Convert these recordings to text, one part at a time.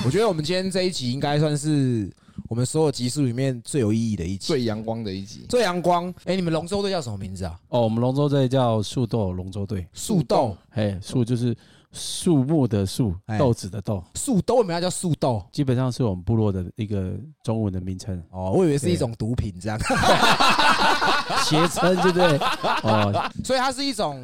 我觉得我们今天这一集应该算是我们所有集数里面最有意义的一集，最阳光的一集。最阳光。哎，你们龙舟队叫什么名字啊？哦，我们龙舟队叫树豆龙舟队，树豆，哎，树就是树木的树，哎豆子的豆，树豆为什么要叫树豆？基本上是我们部落的一个中文的名称，哦，我以为是一种毒品这样，谐称，对不对？哦，所以它是一种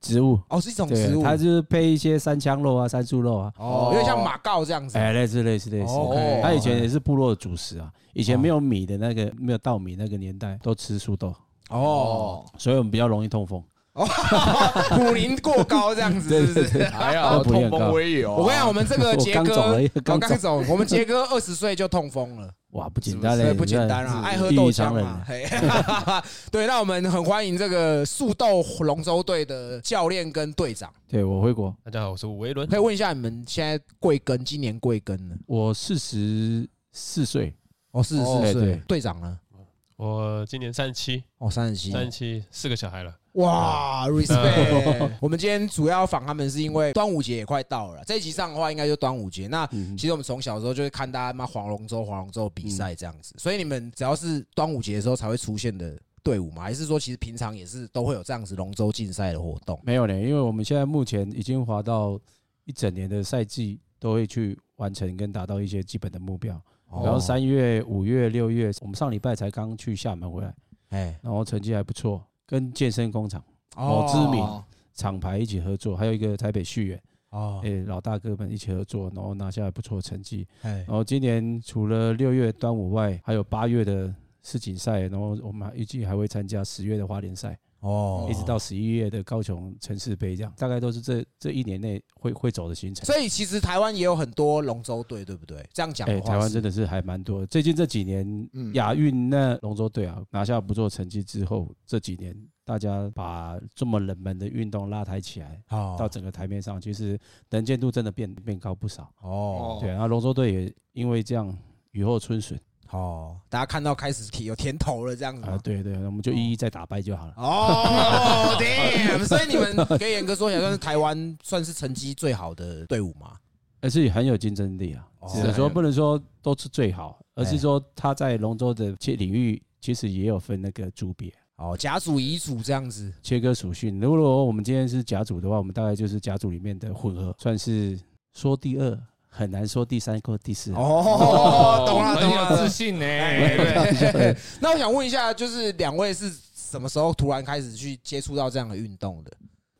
植物，哦，是一种植，物，它就是配一些山枪肉啊、山猪肉啊，哦，有点像马告这样子。哎，类似类似类似。它以前也是部落的主食啊，以前没有米的那个没有稻米那个年代，都吃树豆，哦，所以我们比较容易痛风。普林过高这样子，是不是？还好 痛风我也有啊。我跟你讲，我们这个我杰哥我刚走，我们杰哥二十岁就痛风了，哇，不简单嘞，不简单啊，爱喝异豆浆嘛 对，那我们很欢迎这个速豆龙舟队的教练跟队长，对我回国，大家好，我是吴维伦可。以问一下你们现在贵庚？今年贵庚呢？我四十四岁，哦，四十哦四岁对。队长呢？我今年三十七，哦，三十七。三十七，四个小孩了。哇，respect！我们今天主要访他们是因为端午节也快到了啦，这一集上的话应该就端午节。那嗯其实我们从小的时候就会看大家妈划龙舟、划龙舟比赛这样子，所以你们只要是端午节的时候才会出现的队伍嘛？还是说其实平常也是都会有这样子龙舟竞赛的活动？没有呢，因为我们现在目前已经滑到一整年的赛季，都会去完成跟达到一些基本的目标。哦然后三月、五月、六月，我们上礼拜才刚去厦门回来，哎然后成绩还不错，跟健身工厂哦某知名厂牌一起合作，还有一个台北旭远，哦诶、老大哥们一起合作，然后拿下了不错的成绩。哎然后今年除了六月端午外，还有八月的世锦赛，然后我们预计还会参加十月的花莲赛。哦一直到十一月的高雄城市杯，这样大概都是这这一年内会会走的行程。所以其实台湾也有很多龙舟队，对不对？这样讲哎、台湾真的是还蛮多。最近这几年嗯亚运那龙舟队啊拿下不错成绩之后，这几年大家把这么冷门的运动拉抬起来，哦到整个台面上，其实能见度真的变变高不少。哦对，然后龙舟队也因为这样雨后春笋哦，大家看到开始有甜头了，这样子啊，吗？对对，我们就一一再打败就好了。哦，damn！所以你们可以严格说起来，算是台湾算是成绩最好的队伍嘛？而是很有竞争力啊，哦只能说不能说都是最好，而哎是说他在龙舟的切领域其实也有分那个组别。哦，甲组、乙组这样子。切割属性。如果我们今天是甲组的话，我们大概就是甲组里面的混合，算是说第二，很难说第三或第四。哦，懂了，很有懂了。自信呢。那我想问一下，就是两位是什么时候突然开始去接触到这样的运动的？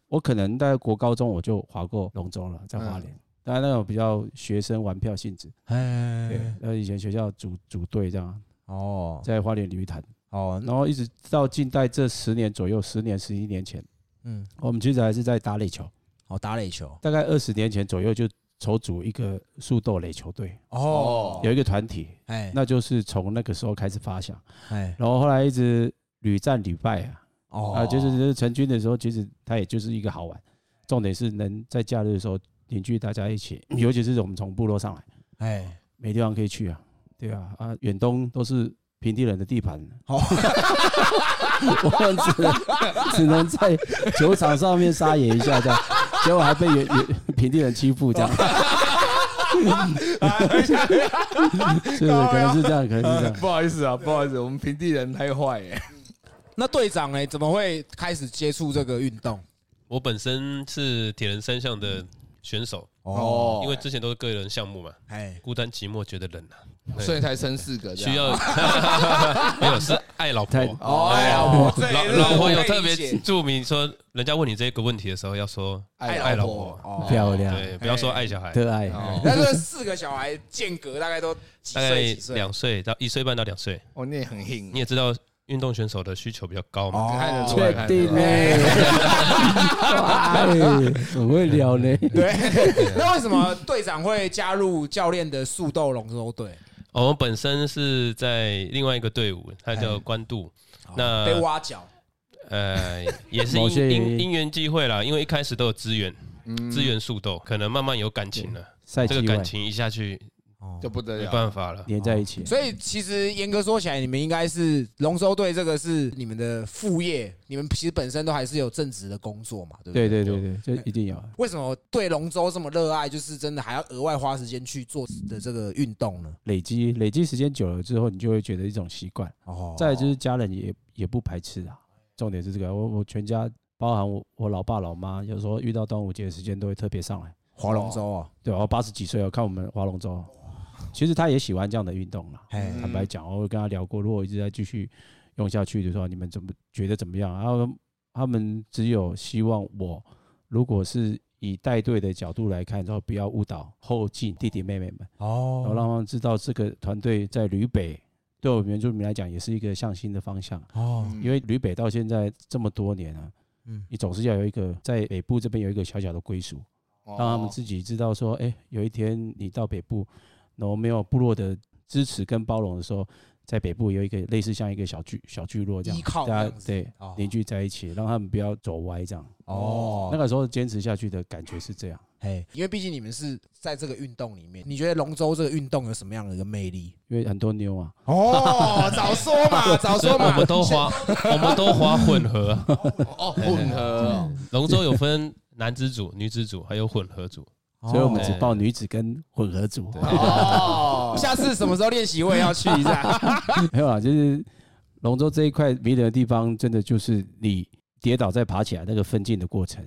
我可能在国高中我就划过龙舟了，在花莲。当然那种比较学生玩票性质，对哎，，呃以前学校组组队这样，哦在花莲鲤鱼潭，哦，然后一直到近代这十年左右，十年十一年前，嗯，我们其实还是在打垒球，哦，打垒球。大概二十年前左右就筹组一个速斗垒球队，哦，有一个团体，哎，那就是从那个时候开始发想。哎，然后后来一直屡战屡败啊，哦。啊，就是就是成军的时候，其实它也就是一个好玩，重点是能在假日的时候凝聚大家一起，尤其是我们从部落上来，哎，没地方可以去啊，对啊，啊，远东都是平地人的地盘，哦。我们只能只能在球场上面撒野一下这样，结果还被原原平地人欺负这样，是？可能是这样，可能是这样。不好意思啊，不好意思，我们平地人太坏耶。那队长哎，怎么会开始接触这个运动？我本身是铁人三项的选手，哦。因为之前都是个人项目嘛，哎，孤单寂寞觉得冷啊，所以才生四个需要 没有是爱老婆。太。哦，哎哎，老婆，老老婆有特别注明说，人家问你这个问题的时候要说爱爱老老婆漂亮，对，不要说爱小孩，特爱。哦。那这四个小孩间隔大概都大概岁？几岁？两岁到一岁半到两岁。哦，你也很硬。你，也知道，运动选手的需求比较高嘛，哦看得出来确定呢？哎，很会聊呢。对，那为什么队长会加入教练的速斗龙舟队？我们本身是在另外一个队伍，它叫关渡。那被挖角，呃，也是 因因因因缘际会啦，因为一开始都有资源，嗯资源速斗，可能慢慢有感情了，这个感情一下去就不得没了。办法了。连在一起。所以其实严格说起来，你们应该是龙舟队这个是你们的副业，你们其实本身都还是有正职的工作嘛，对不对对？对对对，这一定要。为什么对龙舟这么热爱，就是真的还要额外花时间去做的这个运动呢？累积累积时间久了之后，你就会觉得一种习惯。哦再来就是家人也也不排斥啊，重点是这个。我我全家包含我我老爸老妈，有时候遇到端午节的时间都会特别上来。划龙舟啊，对，我八十几岁了，看我们划龙舟，其实他也喜欢这样的运动了。哎嗯坦白讲，我会跟他聊过，如果一直在继续用下去的时候，你们怎么觉得怎么样？然后他们只有希望我，如果是以带队的角度来看，然后不要误导后进弟弟妹妹们哦，然后哦让他们知道这个团队在吕北对我们原住民来讲也是一个向心的方向。哦，嗯因为吕北到现在这么多年啊，嗯你总是要有一个在北部这边有一个小小的归属，哦让他们自己知道说，哎、有一天你到北部，然后没有部落的支持跟包容的时候，在北部有一个类似像一个小聚小聚落这样，依靠大家对哦凝聚在一起，让他们不要走歪这样。哦那个时候坚持下去的感觉是这样，嘿，因为毕竟你们是在这个运动里面，你觉得龙舟这个运动有什么样的一个魅力？因为很多妞啊，哦，早说嘛，早说嘛，我们都滑，我们都滑混合啊。哦，混合哦 龙舟有分男子组、女子组，还有混合组。所以我们只哦报女子跟混合组。哦，下次什么时候练习我也要去一下。没有啊，就是龙舟这一块迷人的地方，真的就是你跌倒再爬起来那个奋进的过程。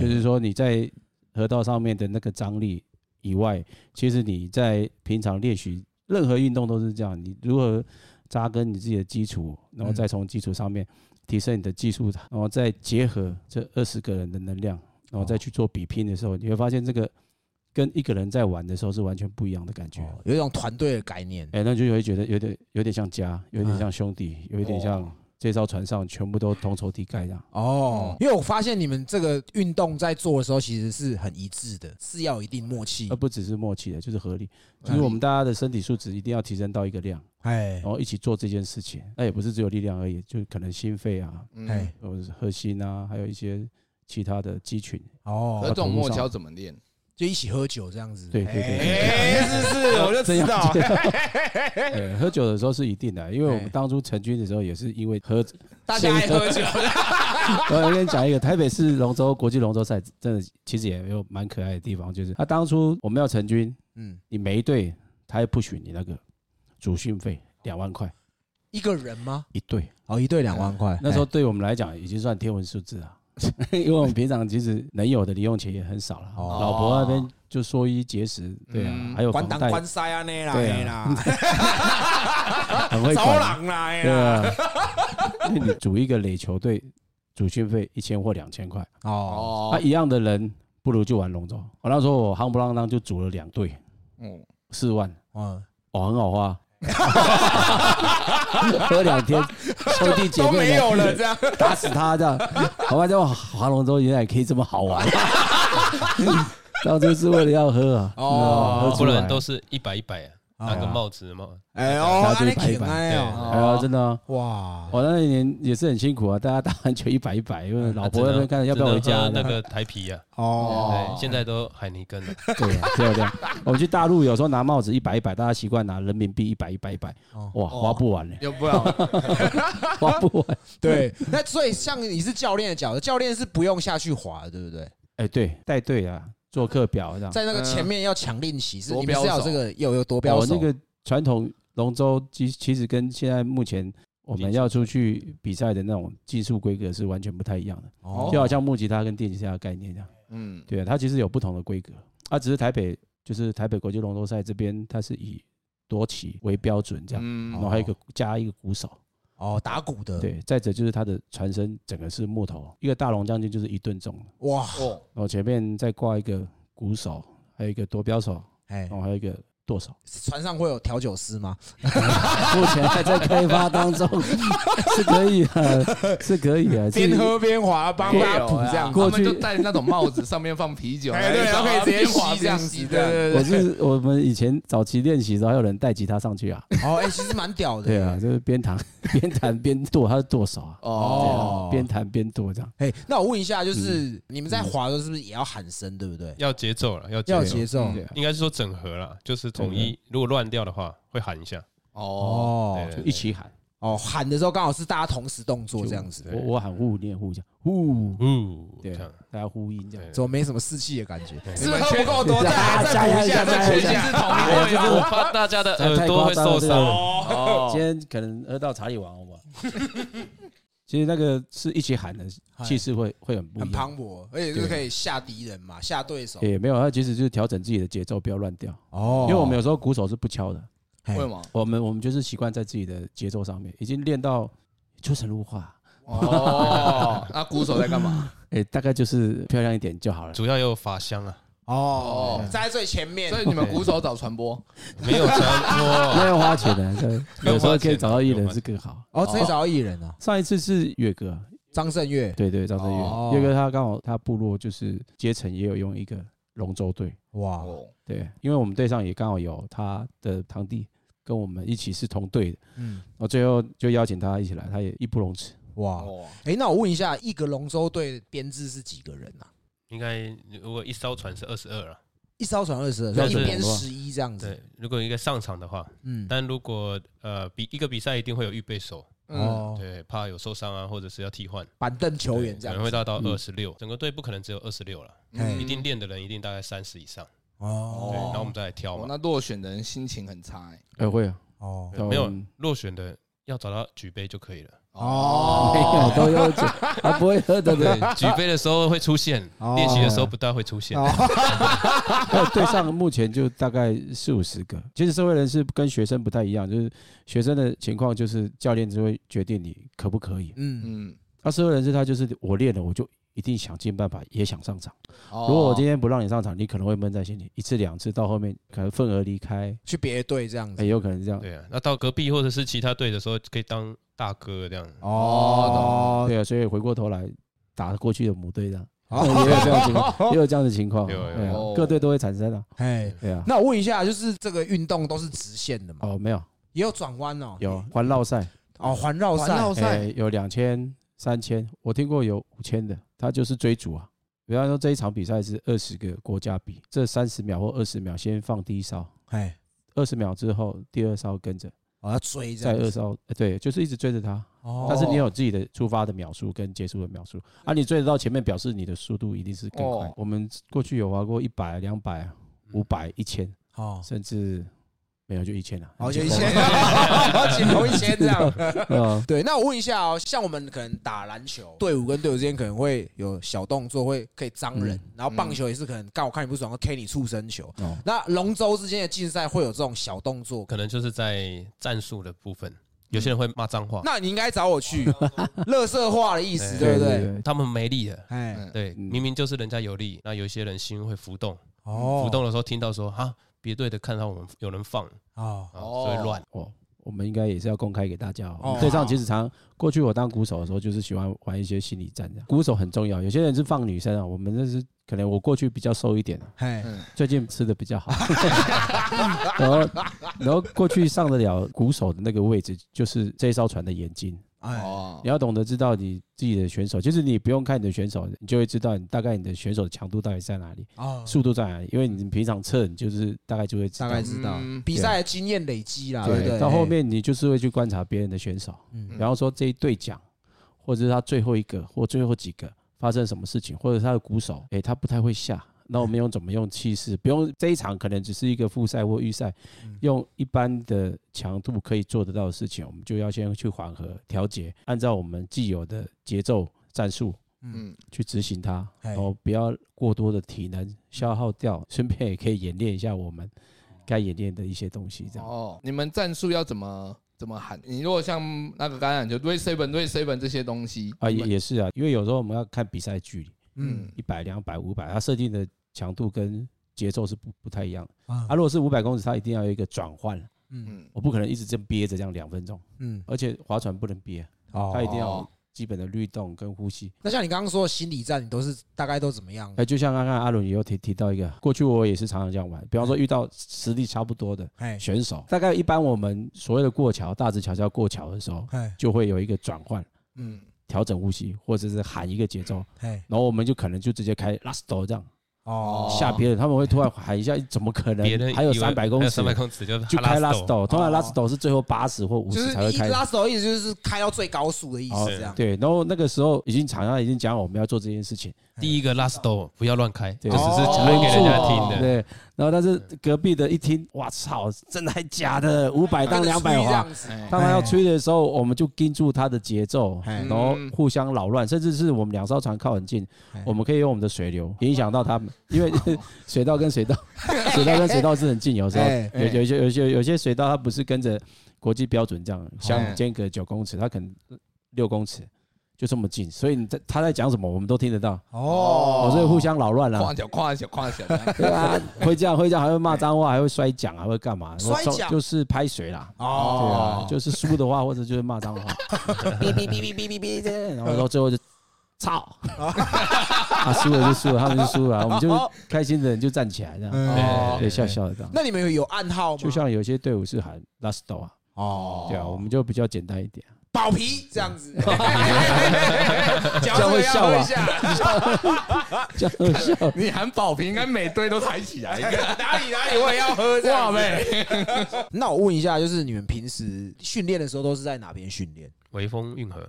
就是说你在河道上面的那个张力以外，其实你在平常练习任何运动都是这样，你如何扎根你自己的基础，然后再从基础上面提升你的技术，然后再结合这二十个人的能量，然后再去做比拼的时候，你会发现这个跟一个人在玩的时候是完全不一样的感觉。有一种团队的概念。哎、那就会觉得有点有点像家，有点像兄弟，有一点像这艘船上全部都同仇敌忾这样。哦，因为我发现你们这个运动在做的时候其实是很一致的，是要有一定默契而。不只是默契的，就是合力，就是我们大家的身体素质一定要提升到一个量，哎然，后一起做这件事情。那也不是只有力量而已，就可能心肺啊，哎嗯，或者核心啊，还有一些其他的肌群。可哦那这，种默契要怎么练？就一起喝酒这样子。对对对哎，是是，我就知道。对，喝酒的时候是一定的，因为我们当初成军的时候也是因为喝。大家爱喝酒，我跟你讲一个，台北市龙舟国际龙舟赛，真的其实也有蛮可爱的地方，就是他当初我们要成军，嗯，你每一队他也不许你那个主训费两万块一个人吗？一队。哦，一队两万块，那时候对我们来讲已经算天文数字了，因为我们平常其实能有的零用钱也很少了。哦老婆那边就缩衣节食，对啊，嗯还有关房贷，档关塞 啊那啦，对啦，很会招管。狼啦，对。啊，因为你组一个垒球队，组训费一千或两千块，哦，啊，哦，一样的人不如就玩龙舟。我那时候我夯不啷当就组了两队，嗯，四万，嗯，哦，很好花。喝两天，兄弟姐妹都没有了，这样。打死他这样。好吧，这划龙舟原来可以这么好玩，当初是为了要喝啊，哦不然都是一百一百啊，拿个帽子嘛。哎呦，大家就那排一排哎对。哦，哎呀，真的。啊，哇，我那一年也是很辛苦啊，大家打完球一百一百，因为老婆那边看要不要回家？那个台皮啊？哦。对，，现在都海尼根了。对啊，漂亮。我们去大陆有时候拿帽子一百一百，大家习惯拿人民币一百一百一百，哦。哇，花不完嘞，要不然 花不完。对，那所以像你是教练的角色，教练是不用下去滑的，对不对？哎，对，带队啊，做课表这样。在那个前面要抢练习，是你们是要有这个有有多标手？我哦那个传统龙舟，其其实跟现在目前我们要出去比赛的那种技术规格是完全不太一样的，哦。就好像木吉他跟电吉他的概念这样。嗯，对啊，它其实有不同的规格，啊，只是台北就是台北国际龙舟赛这边，它是以夺旗为标准这样，嗯。然后还有一个加一个鼓手，哦打鼓的，，对，再者就是它的船身整个是木头，一个大龙将军就是一吨重，哇，哦，然后前面再挂一个鼓手，还有一个夺标手，哎。然，后还有一个舵手，船上会有调酒师吗？目前还在开发当中，是可以的，是可以的，边喝边滑，帮会他有啊补这样。过去就戴那种帽子，上面放啤酒，哎，对，然后可以直接滑吸这样子，对对。对我。是我们以前早期练习的时候，还有人带吉他上去啊，哦，哎，其实蛮屌的。对啊，，就是边弹边弹边剁，他是剁手啊，哦啊，边弹边剁这样。哎，那我问一下，就是嗯你们在滑的时候是不是也要喊声，对不对？要节奏了，要要节奏，节奏。嗯对啊，应该是说整合了，就是统一，如果乱掉的话会喊一下，哦，就一起喊。哦，喊的时候刚好是大家同时动作这样子，我我喊呼念呼一下呼，呼，对这样，大家呼应这样。对怎么没什么士气的感觉？对是不是喝不够多？大家再加油补一下，再补一下。全是同一？我怕大家的耳朵会受伤。哦今天可能喝到茶里王，好不好？其实那个是一起喊的，气势会会很不很一样。磅礴，而且就可以吓敌人嘛，吓对手。也没有，他其实就是调整自己的节奏，不要乱掉。哦因为我们有时候鼓手是不敲的，嘿为什么？我们我们就是习惯在自己的节奏上面，已经练到出神入化。哦，那鼓手在干嘛？哎，大概就是漂亮一点就好了。主要有法香啊，哦，站在最前面。所以你们鼓手找传播，没有传那播，要花钱的，对有时候可以找到艺人是更好。哦，直接找到艺人啊，上一次是岳哥，张震岳。对对，张震哦。岳，岳哥他刚好他部落就是阶层也有用一个龙舟队，哇，哦，对，因为我们队上也刚好有他的堂弟跟我们一起是同队的，嗯，我最后就邀请他一起来，他也义不容辞。哇，哦，哎，那我问一下，一个龙舟队编制是几个人啊？应该如果一艘船是二十二了，一艘船二十二，一边十一这样子。对，如果一个上场的话，嗯，但如果呃比一个比赛一定会有预备手，嗯，哦，对，怕有受伤啊，或者是要替换，板凳球员这样可能会到到嗯二十六，整个队不可能只有二十六了，嘿。一定练的人一定大概三十以上，对，哦。然后我们再来挑嘛，哦那落选的人心情很差哎。哎，会啊，哦。没有嗯。落选的要找到举杯就可以了。哦没有都有酒，他不会喝的，对。对，举杯的时候会出现，哦练习的时候不大会出现。哦还有队上目前就大概四五十个。其实社会人士跟学生不太一样，就是学生的情况就是教练就会决定你可不可以。嗯，嗯，那社会人士他就是我练了，我就一定想尽办法也想上场。如如果我今天不让你上场，你可能会闷在心里，一次两次到后面可能份额离开，去别的队这样子。也。有可能是这样。对啊，那到隔壁或者是其他队的时候，可以当大哥这样。哦，对啊，所以回过头来打过去的母队这样，哦。也有这样的情况，也有这样的情况，有有对啊各队都会产生啊，哎，对啊。那我问一下，就是这个运动都是直线的吗？哦，没有，也有转弯哦，有环绕赛，哦，环绕赛环绕赛。哎，有两千、三千，我听过有五千的，他就是追逐啊。比方说这一场比赛是二十个国家比，这三十秒或二十秒先放第一哨，哎，二十秒之后第二哨跟着，我要追这样子。再二哨，呃对，就是一直追着他。哦但是你有自己的出发的秒数跟结束的秒数啊，你追得到前面，表示你的速度一定是更快哦。我们过去有玩过一百、两百、五百、一千，哦，甚至没有就一千了。好，就一千，锦龙 一千这样。嗯，对，那我问一下哦，像我们可能打篮球，队伍跟队伍之间可能会有小动作，会可以脏人嗯，然后棒球也是可能干我看你不爽，要 K 你畜生球。哦，那龙舟之间的竞赛会有这种小动作，可能就是在战术的部分，有些人会骂脏话，那你应该找我去，乐色话的意思，对对不对？对，他们没力的。哎，嗯。对，嗯。明明就是人家有力，那有一些人心会浮动，哦。浮动的时候听到说哈，别队的看到我们有人放，哦，啊，所以乱。哦，我们应该也是要公开给大家哦。对上其实常过去我当鼓手的时候，就是喜欢玩一些心理战。鼓手很重要，有些人是放女生啊，我们那是可能我过去比较瘦一点最近吃的比较好，然后然后过去上得了鼓手的那个位置，就是这艘船的眼睛。哎，哦你，要懂得知道你自己的选手，就是你不用看你的选手，你就会知道你大概你的选手的强度到底在哪里，哦，速度在哪里，因为你平常测你就是大概就会知道大。概知道嗯比赛的经验累积啦，对不对？到后面你就是会去观察别人的选手，嗯比方说这一对奖，或者是他最后一个或最后几个发生什么事情，或者他的鼓手，诶，他不太会下。那我们用怎么用气势？不用这一场可能只是一个复赛或预赛，嗯用一般的强度可以做得到的事情，我们就要先去缓和调节，按照我们既有的节奏战术嗯，去执行它，嘿然后不要过多的体能消耗掉，顺便也可以演练一下我们该演练的一些东西，这样。哦，你们战术要怎么怎么喊？你如果像那个橄榄球对 seven 对 seven 这些东西啊，也也是啊，因为有时候我们要看比赛距离，嗯一百、两百、五百，它设定的强度跟节奏是不不太一样。的。啊。啊，如果是五百公尺，它一定要有一个转换，嗯。嗯，我不可能一直这样憋着这样两分钟，嗯，而且划船不能憋，哦。它一定要有基本的律动跟呼吸。那像你刚刚说的心理战，你都是大概都怎么样？哎，就像刚刚阿伦也有提提到一个，过去我也是常常这样玩，比方说遇到实力差不多的哎选手，大概一般我们所谓的过桥，大直桥是要过桥的时候，哎就会有一个转换。嗯，调整呼吸，或者是喊一个节奏，哎然后我们就可能就直接开 last 这样，哦吓别人，他们会突然喊一下，怎么可能别人？还有三百公尺三百公尺就就开 last 斗，t 通常 last t 是最后八十或五十才会开。拉手意思就是开到最高速的意哦思，这样。对，然后那个时候已经厂商已经讲我们要做这件事情，第一个 last 斗不要乱开，就只是讲给人家听的。对，然后但是隔壁的一听，哇操，真的还假的？五百当 两百这花。当他要吹的时候，我们就跟住他的节奏，哎。然后互相扰乱，甚至是我们两艘船靠很近哎，我们可以用我们的水流影响到他们，因为 水道跟水道，水道跟水道是很近，有时候哎。有有些有些有些水道它不是跟着国际标准这样，哎。像间隔九公尺，它可能六公尺。就这么近，所以你在他在讲什么，我们都听得到，哦。哦，所以互相扰乱了跨。脚跨脚跨脚，对啊，会这样，会这样，还会骂脏话，还会摔奖，还会干嘛？摔奖。就是拍水啦。哦。对哦啊，就是输的话，或者就是骂脏话，哔哔哔哔哔哔哔这，然后到最后就操，他 输了就输了，他们就输了，我们就开心的人就站起来这样，哦。对，笑笑的这样。那你们有有暗号吗？就像有些队伍是喊 last do 啊，哦。对啊，我们就比较简单一点。保皮这样子，这这样会笑吧吧？这样会笑，你喊保皮，应该每堆都抬起来。哪里哪里我也要喝这样哇子。妹，那我问一下，就是你们平时训练的时候都是在哪边训练？微风运河，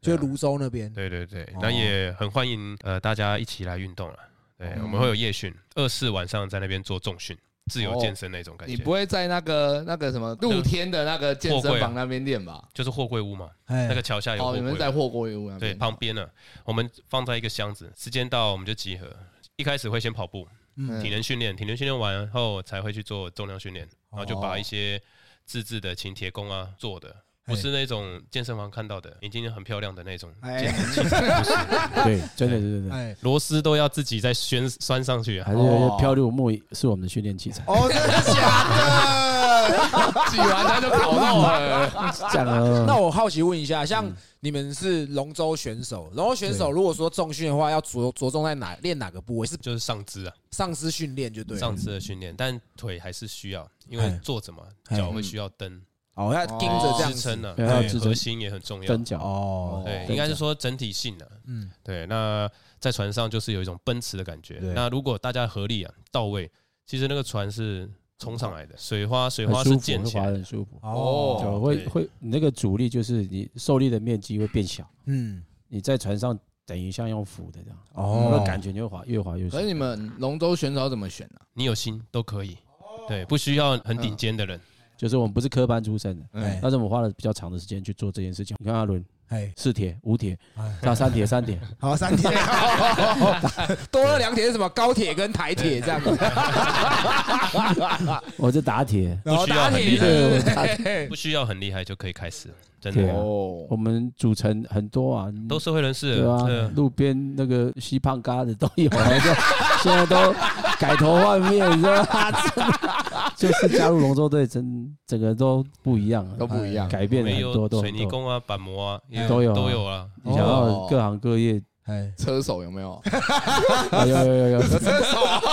就是泸州那边。对对对哦，那也很欢迎呃大家一起来运动了。对，我们会有夜训，二四晚上在那边做重训，自由健身那种感觉你不。会在那个那个什么露天的那个健身房那边练吧？就是货柜屋嘛，哎那个桥下有哦。你们在货柜屋那对，旁边呢，我们放在一个箱子，时间到我们就集合。一开始会先跑步，嗯体能训练，体能训练完后才会去做重量训练，然后就把一些自制的请铁工啊做的，不是那种健身房看到的，眼睛很漂亮的那种哎健 身器材，不是，对，真的是真的，哎，螺丝都要自己再宣拴上去啊还。是漂流木是我们的训练器材，哦，真的假的？挤完他就烤肉了。这样哦。那我好奇问一下，像嗯你们是龙舟选手，龙舟选手如果说重训的话，要着着重在哪练哪个部位？是就是上肢啊，上肢训练就对了。上肢的训练，但腿还是需要，因哎为坐着嘛，哎脚会需要蹬哦，要盯着这样子支撑啊，对要对支撑核心也很重要蹬。脚，哦，对，应该是说整体性的。嗯，对，那在船上就是有一种奔驰的感觉对。那如果大家合力啊到位，其实那个船是冲上来的，水花水花是溅起来的。很舒服。哦，就会会你那个阻力就是你受力的面积会变小，嗯，你在船上等于像用浮的这样，哦那感觉你会滑越滑越舒服。可是你们龙舟选手怎么选呢？你有心都可以，对，不需要很顶尖的人。就是我们不是科班出身的，哎但是我们花了比较长的时间去做这件事情。你看阿伦哎，四铁、五铁哎，到三铁、三铁，好，三铁，多了两铁是什么？高铁跟台铁这样子，我是打铁。然后不需要打铁很厉害。不需要很厉害就可以开始，真的哦我们组成很多啊，都社会人士。对啊这，路边那个吸胖嘎的都有啊，现在都改头换面，你知道吗？就是加入龙舟队，整整个都不一样了，都不一样。改变了没很多，有都水泥工啊、板模啊，也都有啊都有啊。你想要各行各业，哎，车手有没有？有有有有有，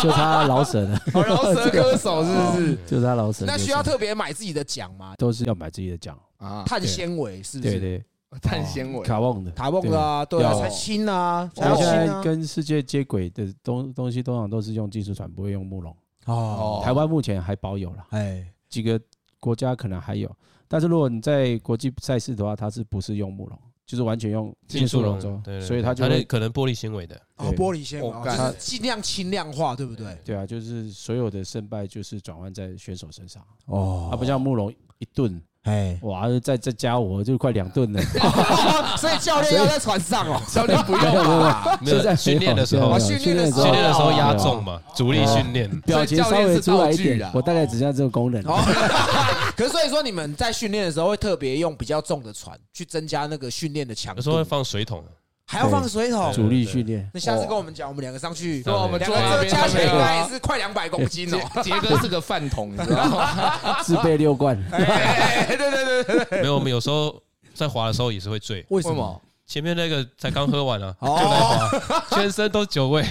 就他老舍的，好饶舌歌手是不是？就是他老舍。那需要特别买自己的奖吗？都是要买自己的奖，啊，碳纤维是不是？对对，碳纤维。卡旺的。卡泵的啊，对啊，要才轻啊，现轻啊。在跟世界接轨的东东西，通常都是用技术船，不会用木龙。哦，台湾目前还保有了，哎，几个国家可能还有，但是如果你在国际赛事的话，它是不是用木龙，就是完全用金属笼中对，对所以它就可能玻璃纤维的，哦，对玻璃纤维，哦我干就是尽量轻量化，对不对？对。啊，就是所有的胜败就是转换在选手身上，哦。它，不像木龙一顿哎，哇，再再加我就快两顿了。所以教练要在船上哦，教练不用吧？没有在训练的时候训练的时候训练的时候压哦重嘛，主力训练。表情稍微出来一点我大概只下这个功能。哦，可是所以说你们在训练的时候会特别用比较重的船去增加那个训练的强度。有时候会，放水桶，还要放水桶。主力训练，那下次跟我们讲，我们两个上去，对啊我们两个这坐那边加起来应那边啊该是快两百公斤哦。杰杰哥是个饭桶，你知道吗？自备六罐，对对对对对，没有，我们有时候在滑的时候也是会醉。为为什么？？前面那个才刚喝完啊，就哦来滑，全身都酒味。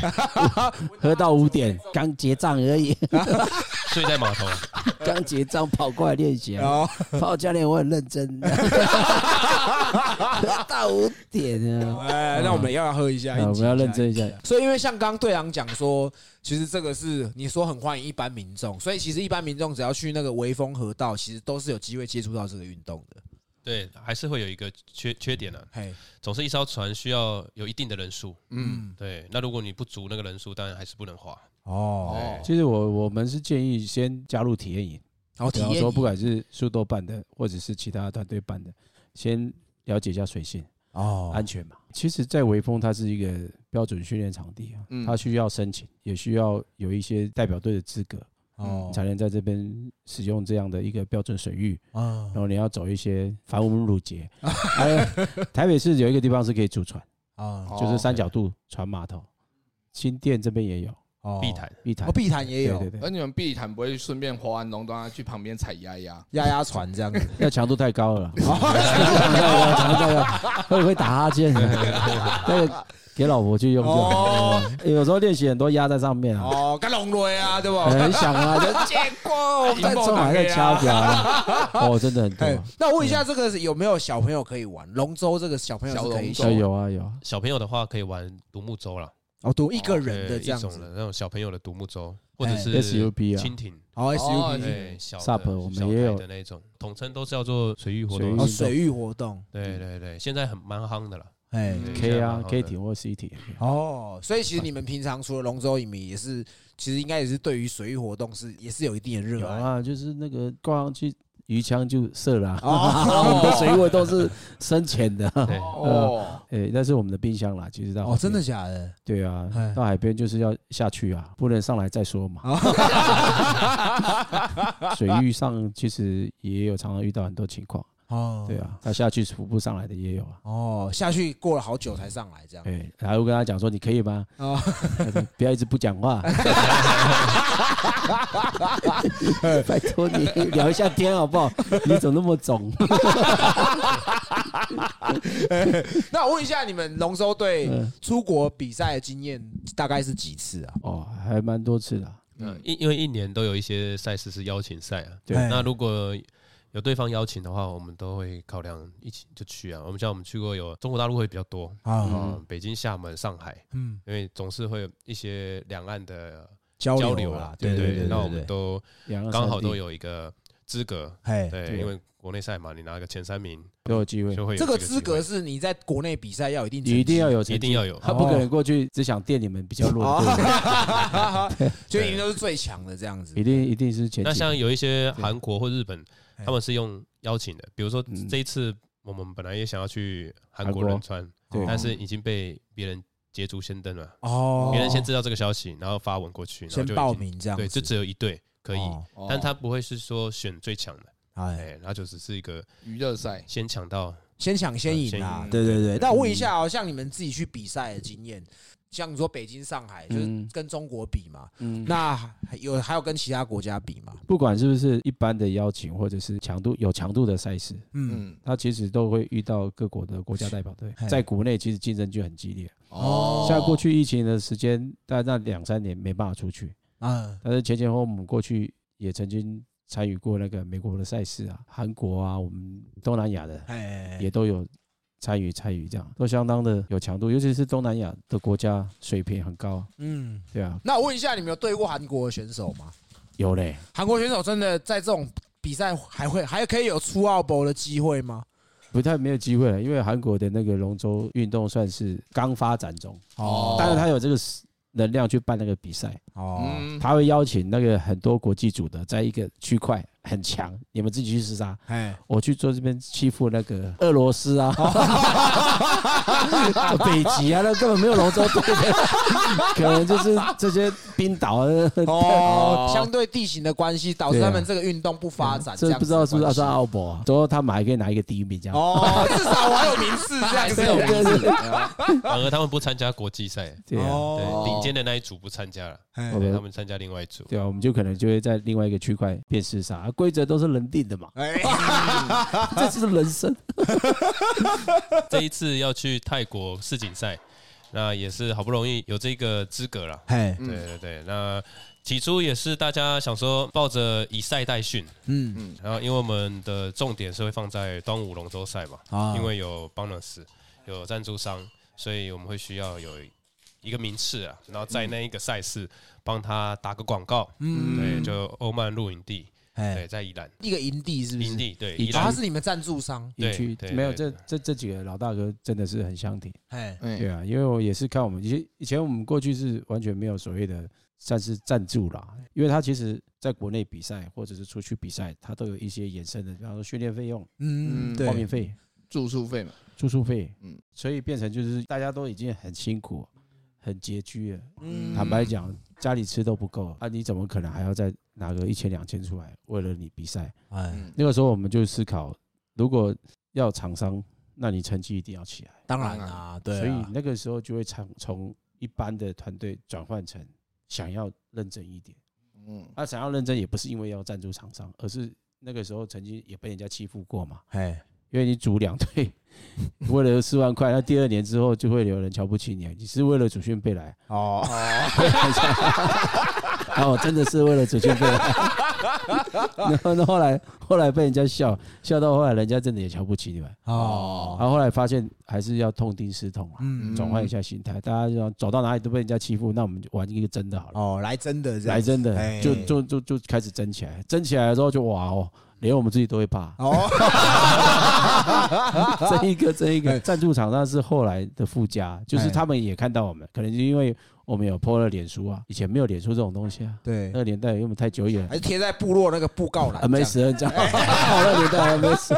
喝到五点，刚结账而已。睡在码头。刚结账跑过来练习跑教练我很认真，到五点啊，哎，那我们要要喝一下，啊我们要认真一下。所以，因为像刚刚队长讲说，其实这个是你说很欢迎一般民众，所以其实一般民众只要去那个微风河道，其实都是有机会接触到这个运动的。对，还是会有一个缺缺点的、嘿，总是一艘船需要有一定的人数。嗯，对，那如果你不足那个人数，当然还是不能划。哦，对其实我我们是建议先加入体验营，然后说不管是速斗办的，或者是其他团队办的，先了解一下水性哦安全嘛。其实，在微风它是一个标准训练场地啊嗯，它需要申请，也需要有一些代表队的资格，哦。才能在这边使用这样的一个标准水域。啊。然后你要走一些繁文缛节，还 有 台北市有一个地方是可以租船，啊。就是三角渡船码头，新店这边也有哦碧潭。碧潭。哦，，碧潭也有。对对对，而你们碧潭不会顺便划完龙舟去旁边踩压压？压压船这样子。那强度太高了。啦，强度太高，会会打哈欠，那个给老婆去用就好。哦。有时候练习很多压在上面啊，哦，跟龙瑞啊，对吧？很响啊，就结 果在冲还在敲表啊，哦，真的很多。哎啊。，那我问一下，这个是有没有小朋友可以玩？龙舟这个小朋友是可以小啊有啊有啊，小朋友的话可以玩独木舟了，哦，独一个人的这样子那种小朋友的独木舟，或者哎是 SUP 啊蜻蜓，哦哦，SUP 对，小的 SUP 我们也有的那种，统称都是叫做水域活动哦，。水域活动，对对对，现在很蛮夯的了。哎嗯，K 啊 K 体或 C 体，哦，所以其实你们平常除了龙舟影迷，也是其实应该也是对于水域活动是也是有一定的热爱。有啊，就是那个挂上去鱼枪就射了啊，哦。我们的水位都是深浅的，对，哦，哎，那是我们的冰箱啦，其实到哦，真的假的？对啊哎，到海边就是要下去啊，不能上来再说嘛。水域上其实也有常常遇到很多情况，哦对，啊，他下去浮不上来的也有啊。哦，下去过了好久才上来这样。哎，然后跟他讲说你可以吗？哦，不要一直不讲话，拜托你聊一下天好不好？你怎么那么肿？那我问一下，你们龙舟队嗯出国比赛的经验大概是几次啊？哦，还蛮多次的啊。嗯，因因为一年都有一些赛事是邀请赛啊。对哎那如果有对方邀请的话，我们都会考量一起就去啊。我们像我们去过有中国大陆会比较多啊，嗯，北京、厦门、上海，嗯，因为总是会有一些两岸的交交流流啦啦，，对对？对，那我们，都刚好都有一个资格，哎，对，因为国内赛嘛，你拿个前三名都有机会，就会有这个资格是你在国内比赛要有一定，你一定要，有，一定要有。他不可能过去只想垫你们比较弱 就一定都是最强的这样子。一。定一定是前那像有一些对。韩国或日本，哎他们是用邀请的，比如说嗯。这一次我们本来也想要去韩国仁川，对。但是已经被别人捷足先登了，哦，别人先知道这个消息，然后发文过去，然后先报名这样子，对，就只有一队可以，哦。但他不会是说选最强的，哎，哎，然后就只是一个娱乐赛，先抢到，先抢先赢先啊！对对。对。那我问一下哦，像你们自己去比赛的经验，像你说北京、上海，就是嗯跟中国比嘛，嗯，那有还有跟其他国家比嘛？不管是不是一般的邀请，或者是强度有强度的赛事，嗯，嗯，他其实都会遇到各国的国家代表队，在国内其实竞争就很激烈。哦。像过去疫情的时间，大概那两三年没办法出去，啊，但是前前后后我们过去也曾经参与过那个美国的赛事啊，韩国啊，我们东南亚的哎，也都有参与参与，这样都相当的有强度，尤其是东南亚的国家水平很高，嗯。对啊，那我问一下，你们有对过韩国的选手吗？有嘞，韩国选手真的在这种比赛还会还可以有出奥博的机会吗？不太没有机会了，因为韩国的那个龙舟运动算是刚发展中，哦但是他有这个能量去办那个比赛，哦，嗯，他会邀请那个很多国际组的，在一个区块很强，你们自己去厮杀。哎，我去做这边欺负那个俄罗斯啊，北极啊，那根本没有龙舟队的，可能就是这些冰岛啊哦，相对地形的关系，导致他们这个运动不发展。这不知道是不是是奥博啊？最后他们还可以拿一个第一名这样。哦，至少我还有名次这样子。有名次，反而他们不参加国际赛，对啊，顶尖的那一组不参加了，对他们参加另外一组。对啊，我们就可能就会在另外一个区块变厮杀，啊规则都是人定的嘛，哎，这就是人生。这一次要去泰国世锦赛，那也是好不容易有这个资格了。嘿，嗯。对对对，那起初也是大家想说抱着以赛代训，嗯。嗯然后因为我们的重点是会放在端午龙舟赛嘛，啊。因为有 bonus 有赞助商，所以我们会需要有一个名次啊，然后在那一个赛事帮他打个广告，嗯。对，就欧曼露营地，对，哎，在宜兰。一个营地是不是？营地，对，他是你们赞助商，营区对对没有这对。这这几个老大哥真的是很相挺，哎，对哎，啊，因为我也是看我们以前以前我们过去是完全没有所谓的算是赞助啦，因为他其实在国内比赛或者是出去比赛，他都有一些衍生的，比方说训练费用、嗯，报名费、住宿费嘛，住宿费，嗯嗯，所以变成就是大家都已经很辛苦、很拮据了。嗯。坦白讲，家里吃都不够啊，你怎么可能还要再拿个一千两千出来为了你比赛？哎，嗯，那个时候我们就思考，如果要厂商，那你成绩一定要起来。当然啊，对啊，所以那个时候就会从从一般的团队转换成想要认真一点。嗯，他想要认真，也不是因为要赞助厂商，而是那个时候曾经也被人家欺负过嘛。哎，因为你组两队，为了四万块，那第二年之后就会有人瞧不起你。你是为了主训费来，哦，哦，真的是为了主训费来。然后那后来后来被人家笑，笑到后来人家真的也瞧不起你们。哦，然后后来发现还是要痛定思痛啊，嗯，转换一下心态。大家要走到哪里都被人家欺负，那我们就玩一个真的好了。哦，来真的来真的哎，就就就就开始争起来，争起来之后就哇哦，连我们自己都会怕。哦，这一个这一哎。个赞助厂商是后来的附加，就是哎。他们也看到我们，可能就因为我们有 PO 了脸书啊，以前没有脸书这种东西啊，对。那，个年代因为我们太久远还是贴在部落那个布告栏，啊，没死人这样，哦，那个年代还没死，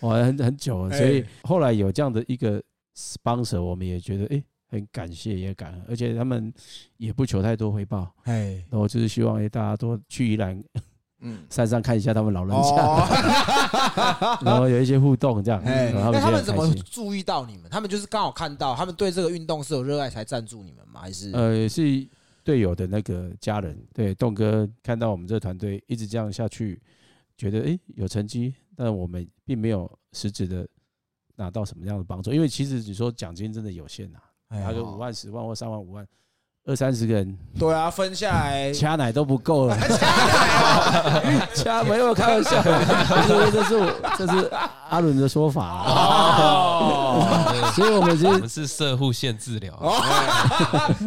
哇，很很久了，所以哎。后来有这样的一个 sponsor，我们也觉得哎。很感谢，也感恩，而且他们也不求太多回报，哎，然后就是希望哎大家多去宜兰嗯，山上看一下他们老人家，哦，然后有一些互动这样，哎，然后那他们。怎么注意到你们？他们就是刚好看到，他们对这个运动是有热爱才赞助你们吗？还是呃，是队友的那个家人，对栋哥看到我们这个团队一直这样下去，觉得诶有成绩，但我们并没有实质的拿到什么样的帮助，因为其实你说奖金真的有限呐、哎拿个五万、十万或三万、五万，二三十个人。对啊，分下来。掐奶都不够了，掐没有开玩笑，不是这是我这是阿伦的说法啊，哦，所以我们其实我们是射护线治疗，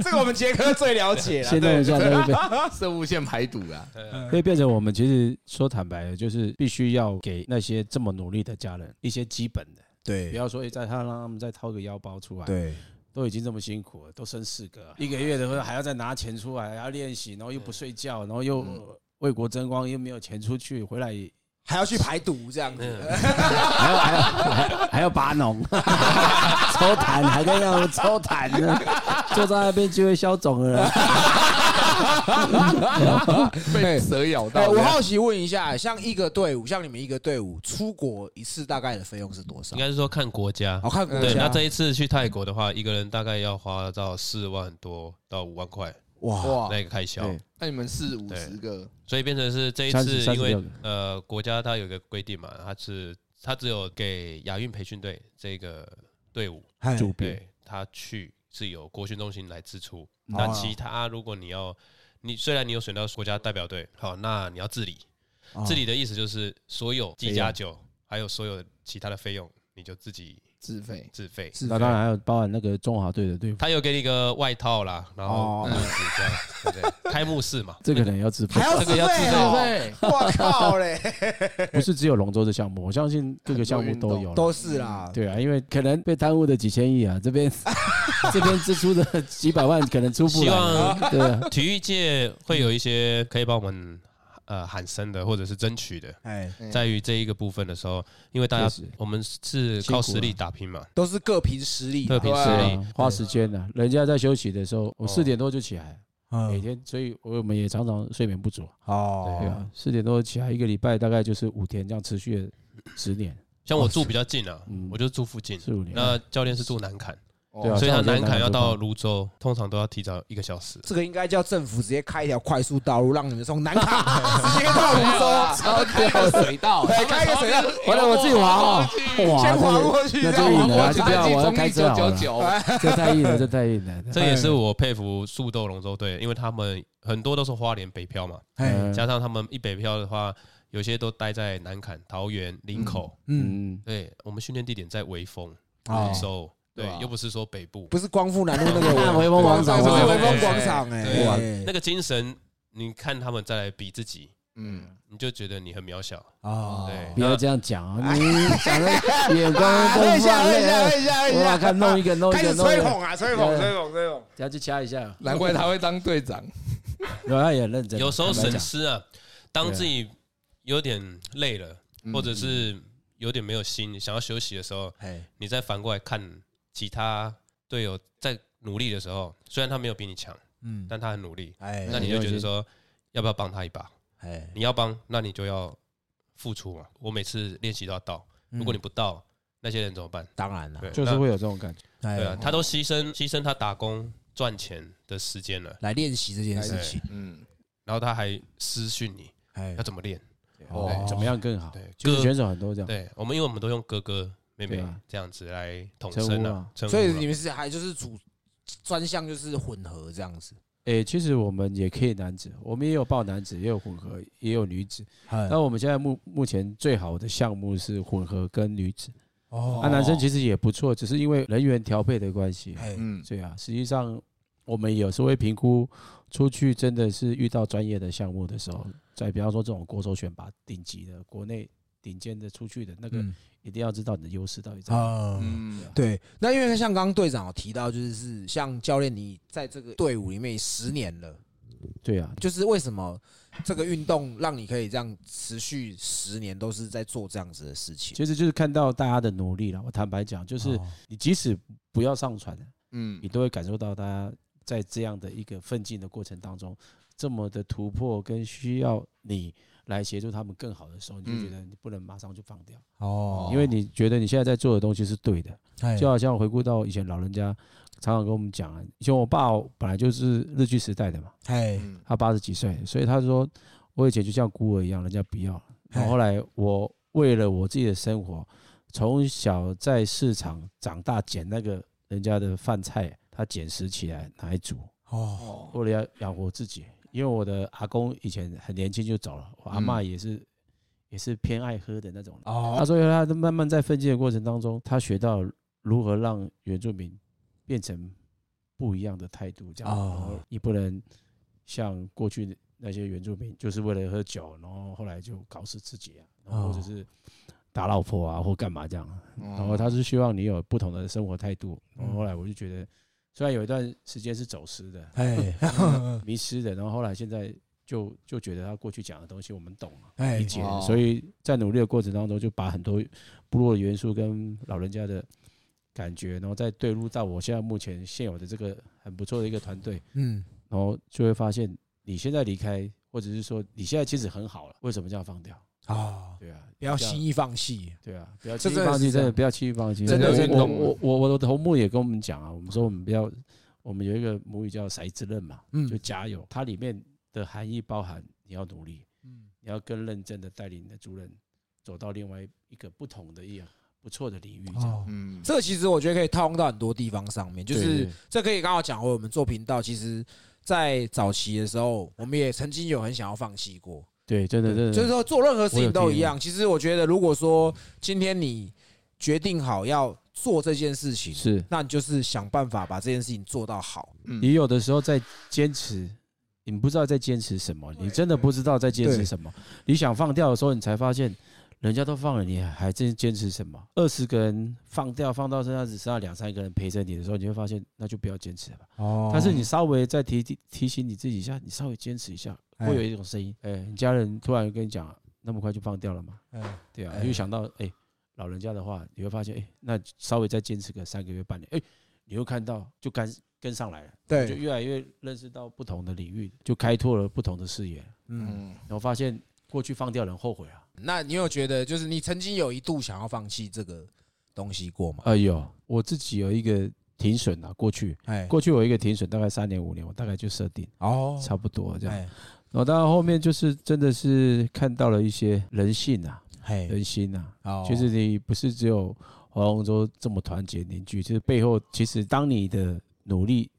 这个我们杰哥最了解了，先弄一下那边。射物线排毒啊，可以变成我们其实说坦白的，就是必须要给那些这么努力的家人一些基本的，对。不要说诶在他让他们再掏个腰包出来，对，都已经这么辛苦了，都生四个，一个月的话还要再拿钱出来，还要练习，然后又不睡觉，然后又为国争光，又没有钱出去，回来还要去排毒这样子，还要还要还还要拔脓，抽痰还在那抽痰呢，坐在那边就会消肿了。被蛇咬哎，到。我好奇问一下，像一个队伍，像你们一个队伍出国一次大概的费用是多少？应？该是说看国家。好。看国对，那这一次去泰国的话，一个人大概要花到四万多到五万块哇，那个开销，对，那你们四五十个，所以变成是这一次，因为呃国家它有一个规定嘛，它是它只有给亚运培训队这个队伍，嗨。主编对他去是由国训中心来支出，哦那其他如果你要你虽然你有选到国家代表队，好，那你要自理，哦。自理的意思就是所有机加酒还有所有其他的费用，你就自己自费，自费。那当然还有包含那个中华队的队服，他有给你一个外套啦，然后哦。裤子这样，对不对？开幕式嘛，这个人要自费。还，要这个要自费我靠嘞，不是只有龙舟的项目，我相信各个项目都有。都是啦，对啊，因为可能被贪污的几千亿啊，这边 这边支出的几百万可能出不希来。望对啊，体育界会有一些可以帮我们呃喊声的，或者是争取的，哎，嗯在于这一个部分的时候，因为大家我们是靠实力打拼嘛，都是各凭实力，各凭实力。花时间的。人家在休息的时候，我哦四点多就起来，每嗯，天，所以我们也常常睡眠不足哦。对哦啊，，四点多起来，一个礼拜大概就是五天，这样持续了十年，像我住比较近啊嗯，我就住附近。四五年。那教练是住南坎，对啊所以他南坎要到泸州，通常都要提早一个小时。这个应该叫政府直接开一条快速道路，让你们从南卡 直接到泸州，超开个水道，对，开个水道，完了，我自己滑哦，哇，先划这个过去，那就硬了，划过去。还是不要，我要开车好了，九九，这太硬了，这太硬了。这也是我佩服速斗龙舟队，因为他们很多都是花莲北漂嘛，哎，加上他们一北漂的话，有些都待在南坎、桃园、林口。嗯，嗯，对我们训练地点在微风、哦。福州，对又不是说北部。不是光复南路那个 微风广场不是微风对广场哎，那个精神，你看他们再来比自己，嗯，你就觉得你很渺小。啊，对，不要这样讲啊！你讲的 眼光都喝一下，喝一下，一下，喝一我下，看弄一个弄一开始个弄一个，吹捧啊，吹捧，对吹捧，吹捧。要去掐一下，难怪他会当队长。有他也很认真。有时候坦白讲省思啊，当自己有点累了，嗯或者是有点没有心，想要休息的时候，哎，你再反过来看其他队友在努力的时候，虽然他没有比你强，嗯，但他很努力，哎，那你就觉得说，要不要帮他一把？哎，你要帮，那你就要付出嘛。我每次练习都要到，如果你不到，那些人怎么办？当然了，对，就是会有这种感觉。哎对啊，他都牺牲牺牲他打工赚钱的时间了，来练习这件事情，嗯，然后他还私讯你哎要，怎么练。怎么样更好？对，就是选手很多这样。对我们，因为我们都用哥哥妹妹对啊。这样子来统称呼啊。所以啊你们是还就是主专项就是混合这样子，诶，其实我们也可以男子，我们也有报男子，也有混合，也有女子。哎那我们现在目目前最好的项目是混合跟女子，哦。那男生其实也不错，只是因为人员调配的关系。哎，嗯，对啊，实际上我们有时候会评估出去真的是遇到专业的项目的时候，在比方说这种国手选拔顶级的国内顶尖的出去的那个，嗯一定要知道你的优势到底在哪。啊，嗯，对，那因为像刚刚队长有提到，就是是像教练你在这个队伍里面十年了，对啊，就是为什么这个运动让你可以这样持续十年都是在做这样子的事情？其实就是看到大家的努力了。我坦白讲，就是哦你即使不要上传，嗯你都会感受到大家在这样的一个奋进的过程当中，这么的突破跟需要你来协助他们更好的时候，你就觉得你不能马上就放掉，哦。因为你觉得你现在在做的东西是对的。哎。就好像回顾到以前老人家常常跟我们讲啊，以前我爸本来就是日据时代的嘛，他八十几岁，所以他说我以前就像孤儿一样，人家不要。然后后来我为了我自己的生活，从小在市场长大，捡那个人家的饭菜，他捡拾起来拿来煮，哦。哦，为了要养活自己。因为我的阿公以前很年轻就走了，我阿嬷也是、也是偏爱喝的那种。他哦他说他慢慢在奋进的过程当中，他学到如何让原住民变成不一样的态度，这样，哦你不能像过去那些原住民，就是为了喝酒，然后后来就搞死自己啊，然后或者是打老婆啊，或干嘛这样。然然后他是希望你有不同的生活态度。然后嗯后来我就觉得，虽然有一段时间是走失的、哎 迷失的，然后后来现在就就觉得他过去讲的东西我们懂了。哎理解哦，所以在努力的过程当中，就把很多部落的元素跟老人家的感觉，然后再对入到我现在目前现有的这个很不错的一个团队，嗯然后就会发现你现在离开，或者是说你现在其实很好了，为什么这样放掉？啊，对啊，不要轻易放弃。对啊，不要这轻易放弃，真的不要轻易放弃。真的我我我我我的头目也跟我们讲啊，我们说我们不要，我们有一个母语叫“骰子刃”嘛，嗯。就加油。它里面的含义包含你要努力，嗯。你要更认真的带领你的主人走到另外一个不同的一样不错的领域。这样，哦，嗯，这个其实我觉得可以套用到很多地方上面，就是这可以刚好讲回我们做频道，其实，在早期的时候，我们也曾经有很想要放弃过，对，真的真的就是说做任何事情都一样。其实我觉得，如果说今天你决定好要做这件事情，是那你就是想办法把这件事情做到好。嗯你有的时候在坚持，你不知道在坚持什么，你真的不知道在坚持什么。你想放掉的时候，你才发现人家都放了，你还真坚持什么？二十个人放掉，放到身上只剩下两三个人陪着你的时候，你会发现那就不要坚持了吧。哦。但是你稍微再提提提醒你自己一下，你稍微坚持一下，哎。会有一种声音，哎，你家人突然跟你讲，那么快就放掉了吗？嗯对啊，哎。你就想到，哎，老人家的话，你会发现，哎，那稍微再坚持个三个月、半年，哎，你又看到就跟跟上来了，对。就，越来越认识到不同的领域，就开拓了不同的视野，嗯，嗯，然后发现过去放掉人后悔啊。那你有觉得，就是你曾经有一度想要放弃这个东西过吗？哎呦，我自己有一个停损啊，过去。哎，过去我有一个停损，大概三年五年，我大概就设定哦，差不多这样。哎，然后当然后面就是真的是看到了一些人性啊，嘿，人心啊，哦。其实你不是只有黄龙洲这么团结凝聚，就是背后其实当你的努力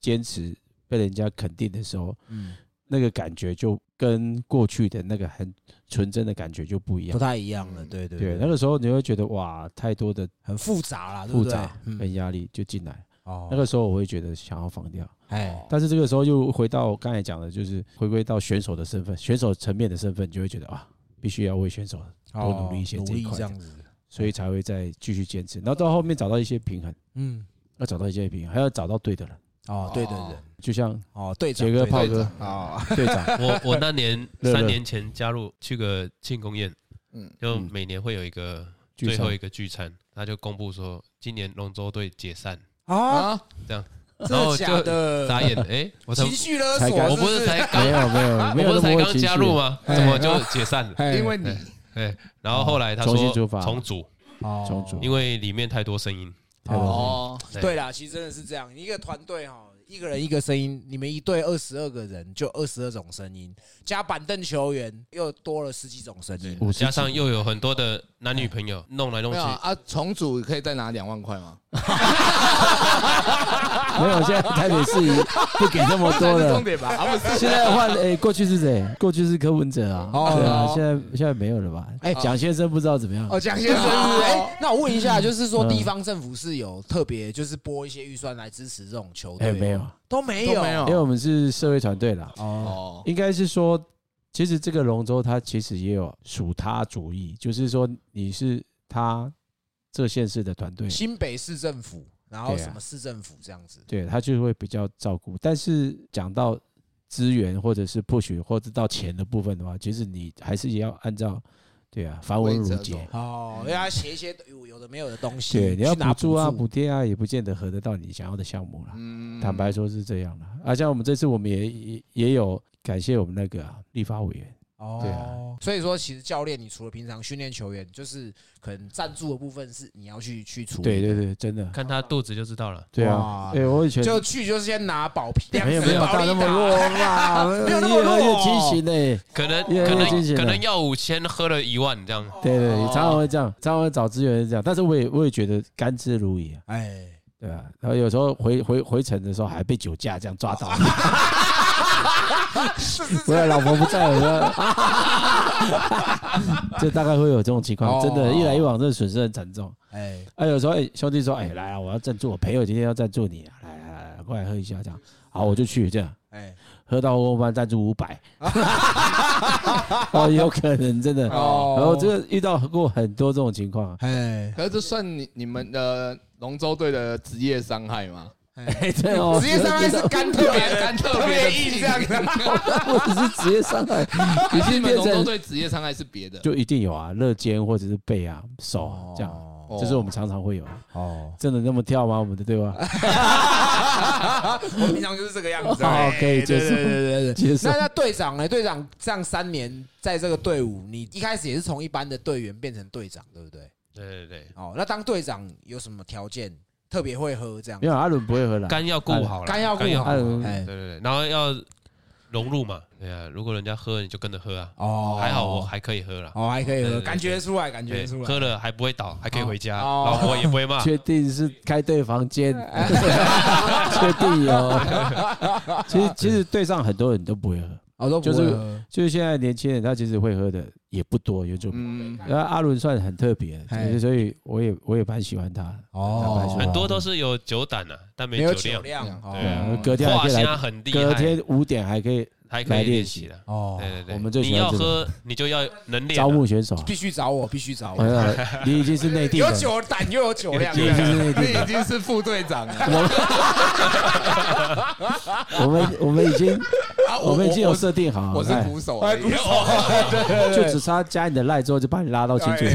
坚持被人家肯定的时候，嗯，那个感觉就跟过去的那个很纯真的感觉就不一样。不。太一样了，嗯对对对，那个时候你会觉得哇，太多的很复杂啦，对不对复杂嗯。跟压力就进来。哦。那个时候我会觉得想要放掉，哎，但是这个时候又回到刚才讲的，就是回归到选手的身份，选手层面的身份，就会觉得啊，必须要为选手多努力一些哦努力这一块。这样子，所以才会再继续坚持，然后到后面找到一些平衡，嗯，要找到一些平衡，还要找到对的人，哦，对的哦人，就像哦，队长，杰哥、炮哥、哦，队长，我我那年 三年前加入去个庆功宴，嗯，就嗯。每年会有一个最后一个聚餐，他就公布说今年龙舟队解散，啊，这样。然后的假就的？眨眼，哎，我才情绪勒索，才刚我不是？才刚没有没有没有我不是才刚加入吗？哎怎么就解散了？哎因为你。对，然后后来他说重组，哦。重组。因为里面太多声音，太多哦，对对啦，其实真的是这样，一个团队哈，一个人一个声音，你们一队二十二个人，就二十二种声音，加板凳球员又多了十几种声音。加上又有很多的男女朋友弄来弄去有，啊，重组可以再拿两万块吗？没有，现在台北市不给这么多了重。点吧？啊，不是，现在换哎，过去是谁？过去是柯文哲啊，哦对啊，现在现在没有了吧？哎，蒋先生不知道怎么样？哦，蒋先生 哎，那我问一下，就是说嗯地方政府是有特别就是拨一些预算来支持这种球队哎，吗？没有，都没有，都没有因为我们是社会团队啦，哦，哦，应该是说，其实这个龙舟它其实也有属他主义，就是说你是他这县市的团队，新北市政府，然后什么市政府这样子。对他就会比较照顾。但是讲到资源或者是 push 或者到钱的部分的话，其实你还是也要按照对啊繁文缛节。哦，要他写一些有有的没有的东西，对，你要补助啊、助补贴啊，也不见得合得到你想要的项目了。嗯坦白，说是这样的。啊，像我们这次我们也也也有感谢我们那个啊立法委员，哦，对啊所以说其实教练，你除了平常训练球员，就是可能赞助的部分是你要去去处理。对对，对，真的，看他肚子就知道了。对啊哇，哎，我以前就去就是先拿保皮，两没有没有只保利到那么弱达，啦，没有那么越喝越弱清醒呢。可能可能可能要五千，喝了一万这样。对对，哦常常会这样，常常会找资源是这样，但是我也我也觉得甘之如饴啊，哎，对啊？然后有时候回回回程的时候还被酒驾这样抓到，我的老婆不在，我说，这大概会有这种情况，真的，哦一来一往，这损失很惨重。哎，哎，有时候哎，兄弟说，哎，来啊，我要赞助，我朋友今天要赞助你啊，来来来，过来喝一下，这样，好，我就去这样。哎，喝到后半赞助五百，哦，有可能真的。哦。然后这个遇到过很多这种情况。啊，哎，可是这算你你们的龙舟队的职业伤害吗？哎，对哦，职业伤害是干特别干特特别硬这样子。或者是职业伤害，已可是你们龙舟经变成队职业伤害是别的，就一定有啊，肋肩或者是背啊、手啊这样，哦这是我们常常会有。哦，真的那么跳吗？我们的对吧？我平常就是这个样子。好哎可以接受对对对对对。接受那那队长呢？队长这样三年在这个队伍，你一开始也是从一般的队员变成队长，对不对？对对对，哦，那当队长有什么条件？特别会喝这样。没？有阿伦不会喝了，肝要顾好了，肝要顾好阿伦哎对对对，然后要融入嘛，对啊，如果人家喝你就跟着喝啊，哦。还好我还可以喝了，哦还可以喝，对对对感觉出来，感觉对出，来。喝了还不会倒，还可以回家，哦。老婆也不会骂，确定是开对房间，确定哦。其实其实队上很多人都不会喝，哦都不就是会喝。就是现在年轻人他其实会喝的也不多，有种。嗯，然后阿伦算很特别，嘿。所以我也我也蛮喜欢他的。哦很多都是有酒胆啊，但没酒量，酒量，对对啊哦，隔天还画可隔害，天五点还可以还可以练习的。哦对对对，我们最喜你要欢这个喝，你就要能练招啊。募选手。必须找我，必须找哎我。呀 你已经是内地有人，酒胆又有酒量，你已经是内你地人已。经是副队长了我们 我们已经啊！我们已经有我设定好，我是哎鼓手而已，就只差加你的赖之后就把你拉到青训。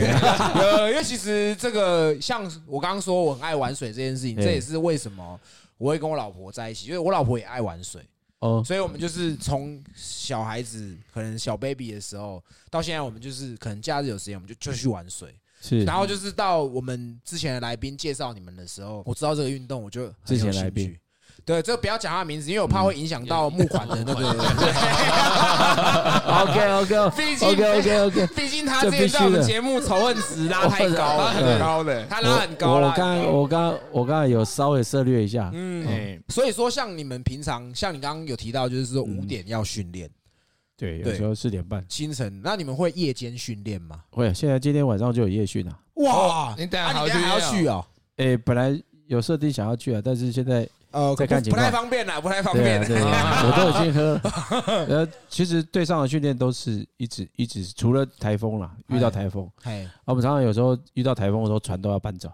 呃，因为其实这个像我刚刚说我很爱玩水这件事情，对这也是为什么我会跟我老婆在一起，因为我老婆也爱玩水，哦，所以我们就是从小孩子可能小 baby 的时候到现在，我们就是可能假日有时间我们就就去玩水，是。然后就是到我们之前的来宾介绍你们的时候，我知道这个运动，我就之前来宾对，这个不要讲他的名字，因为我怕会影响到募款的那个。OK OK 毕竟 OK OK OK，毕竟他之前在我们节目仇恨值拉太高了，很高的，他拉很高了。我我刚我刚我刚才有稍微涉略一下，嗯，哎，所以说像你们平常，像你刚刚有提到，就是说五点要训练，对，有对时候四点半清晨，那你们会夜间训练吗？会，现在今天晚上就有夜训啊。哇，你等下啊你还要去哦？哎，本来有设定想要去啊，但是现在呃，再看情况不太方便啦，不太方对便啊。对啊，我都已经喝了。呃，其实对上的训练都是一直一直，除了台风啦，遇到台风，哎，啊我们常常有时候遇到台风的时候，船都要搬走，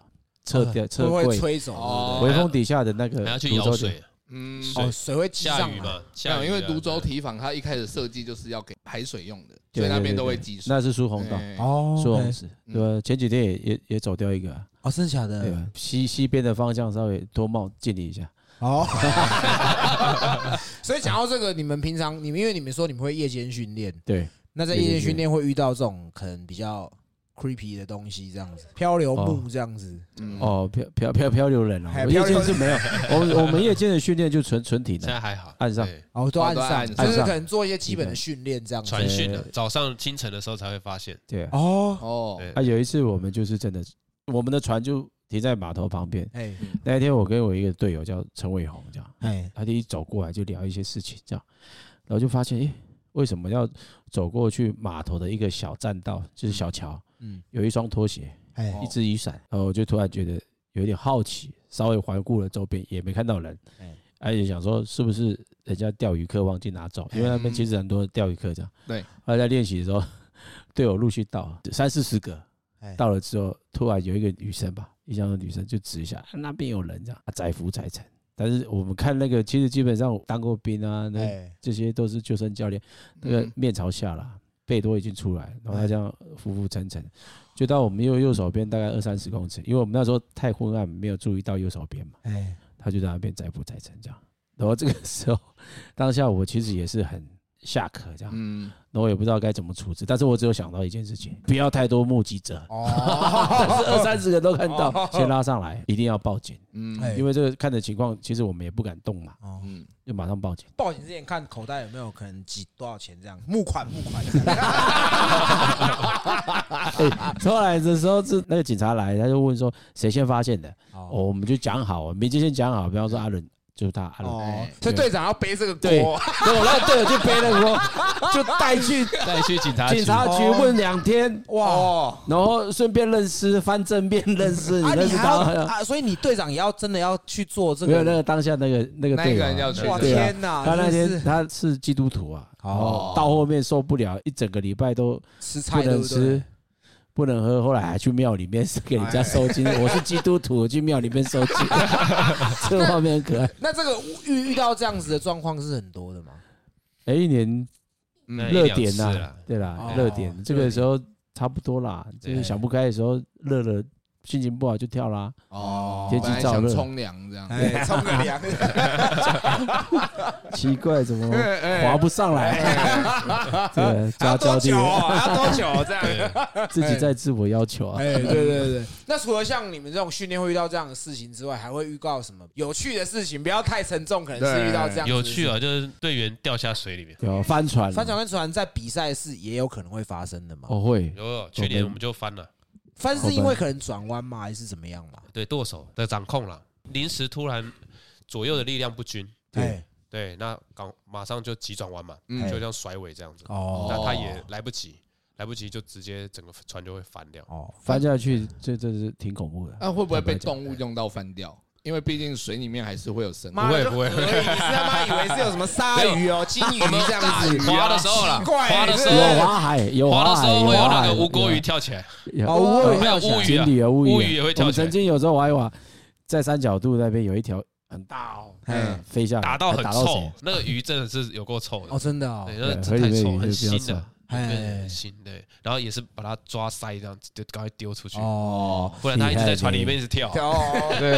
撤掉撤会不会柜，吹走？哦微风底下的那个还要去泸州舀水，嗯，哦，水会积上来。下雨嘛，没下雨因为泸州提防它一开始设计就是要给排水用的，对所以那边都会积水。那是疏洪道，哎哦疏洪对吧？前几天也也也走掉一个啊，哦，真的假的？对吧？西西边的方向稍微多冒敬礼一下，哦，所以讲到这个，你们平常你们因为你们说你们会夜间训练，对，那在夜间训练会遇到这种可能比较 creepy 的东西，这样子漂流木这样子。嗯，哦，漂漂漂漂流人哦。夜漂流间是没有，我们 我们夜间的训练就纯纯体能，现在还好，岸上。对。哦，都岸上，就是可能做一些基本的训练这样子。传讯的，早上清晨的时候才会发现，对啊。哦，哦，对。啊，有一次我们就是真的，我们的船就停在码头旁边。哎。那一天我跟我一个队友叫陈伟宏，这样，哎，他就一走过来就聊一些事情，这样，然后就发现，哎，为什么要走过去码头的一个小栈道，就是小桥，嗯，有一双拖鞋，哎哦一只雨伞，然后我就突然觉得有点好奇，稍微环顾了周边，也没看到人哎，而且想说是不是人家钓鱼客忘记拿走，因为那边其实很多钓鱼客这样。对，后来在练习的时候，队友陆续到三四十个哎，到了之后，突然有一个女生吧，一向的女生就指一下，啊那边有人这样，啊载浮载沉。但是我们看那个，其实基本上当过兵啊，那哎。这些都是救生教练，那个嗯面朝下啦，背都已经出来，然后他这哎样浮浮沉沉，就到我们右右手边大概二三十公尺，因为我们那时候太昏暗，没有注意到右手边嘛，哎，他就在那边载浮载沉这样。然后这个时候，当下我其实也是很下课这样，嗯，然后我也不知道该怎么处置，但是我只有想到一件事情，不要太多目击者，但是二哦，三十个都看到哦，先拉上来，一定要报警，嗯，哎。因为这个看的情况，其实我们也不敢动嘛，哦，嗯，就马上报警。报警之前看口袋有没有可能几多少钱这样，募款募款。这样。哎，后来的时候是那个警察来，他就问说谁先发现的，哦，哦我们就讲好，名字先讲好，比方说阿伦就是他阿伦，哦，所以队长要背这个对锅。对，我那个队友就背那个锅，就带去带去警察局。警察局问两天，哇，哦，然后顺便认识翻正面认识，你啊，认识你还要他。啊，所以你队长也要真的要去做这没有那个。个当下那个那个那队友啊。一个人要去哇对啊。天哪，他那天他是基督徒啊，哦。哦，到后面受不了，一整个礼拜都不吃菜对不对？能吃？，不能喝，后来还去庙里面给人家收金。我是基督徒，我去庙里面收金，这个画面很可爱。那这个遇遇到这样子的状况是很多的吗？哎，一年热点呐对啦哦，热点这个时候差不多啦，就是想不开的时候，热了心情不好就跳啦。哦，天气燥热想冲凉这样，哎，冲个凉，奇怪，怎么滑不上来？这个还抓交替要多久，啊？还要多久这样？自己在自我要求啊。哎，对对对。那除了像你们这种训练会遇到这样的事情之外，还会遇到什么有趣的事情？不要太沉重，可能是遇到这样有趣啊，就是队员掉下水里面，有翻船，翻船跟船在比赛是也有可能会发生的嘛？哦会，有有去年我们就翻了，翻是因为可能转弯嘛？还是怎么样嘛？对舵手的掌控了，临时突然左右的力量不均，对，对，那刚马上就急转弯嘛，嗯就像甩尾这样子，哦那他也来不及，来不及就直接整个船就会翻掉。哦，翻下去，这这是挺恐怖的。那会不会被动物用到翻掉？因为毕竟水里面还是会有生物。不会不会。他妈以为是有什么鲨鱼哦、金鱼 这样子？滑的时候啦，奇怪滑的时候，滑海，有滑的时候会有那个乌龟鱼，跳起来，有哦乌龟鱼还有跳起来。乌鱼啊，锦鲤啊，乌乌鱼也会跳起来曾，经有时候玩一玩，在三角渡那边有一条很大哦，嗯飞下来打到很臭那个鱼真的是有够臭的哦，真的哦。对，，那对真太臭，很是比较臭新的，哎对很新对，然后也是把它抓塞这样子，就赶快丢出去，哦，不然它一直在船里面一直跳，哦，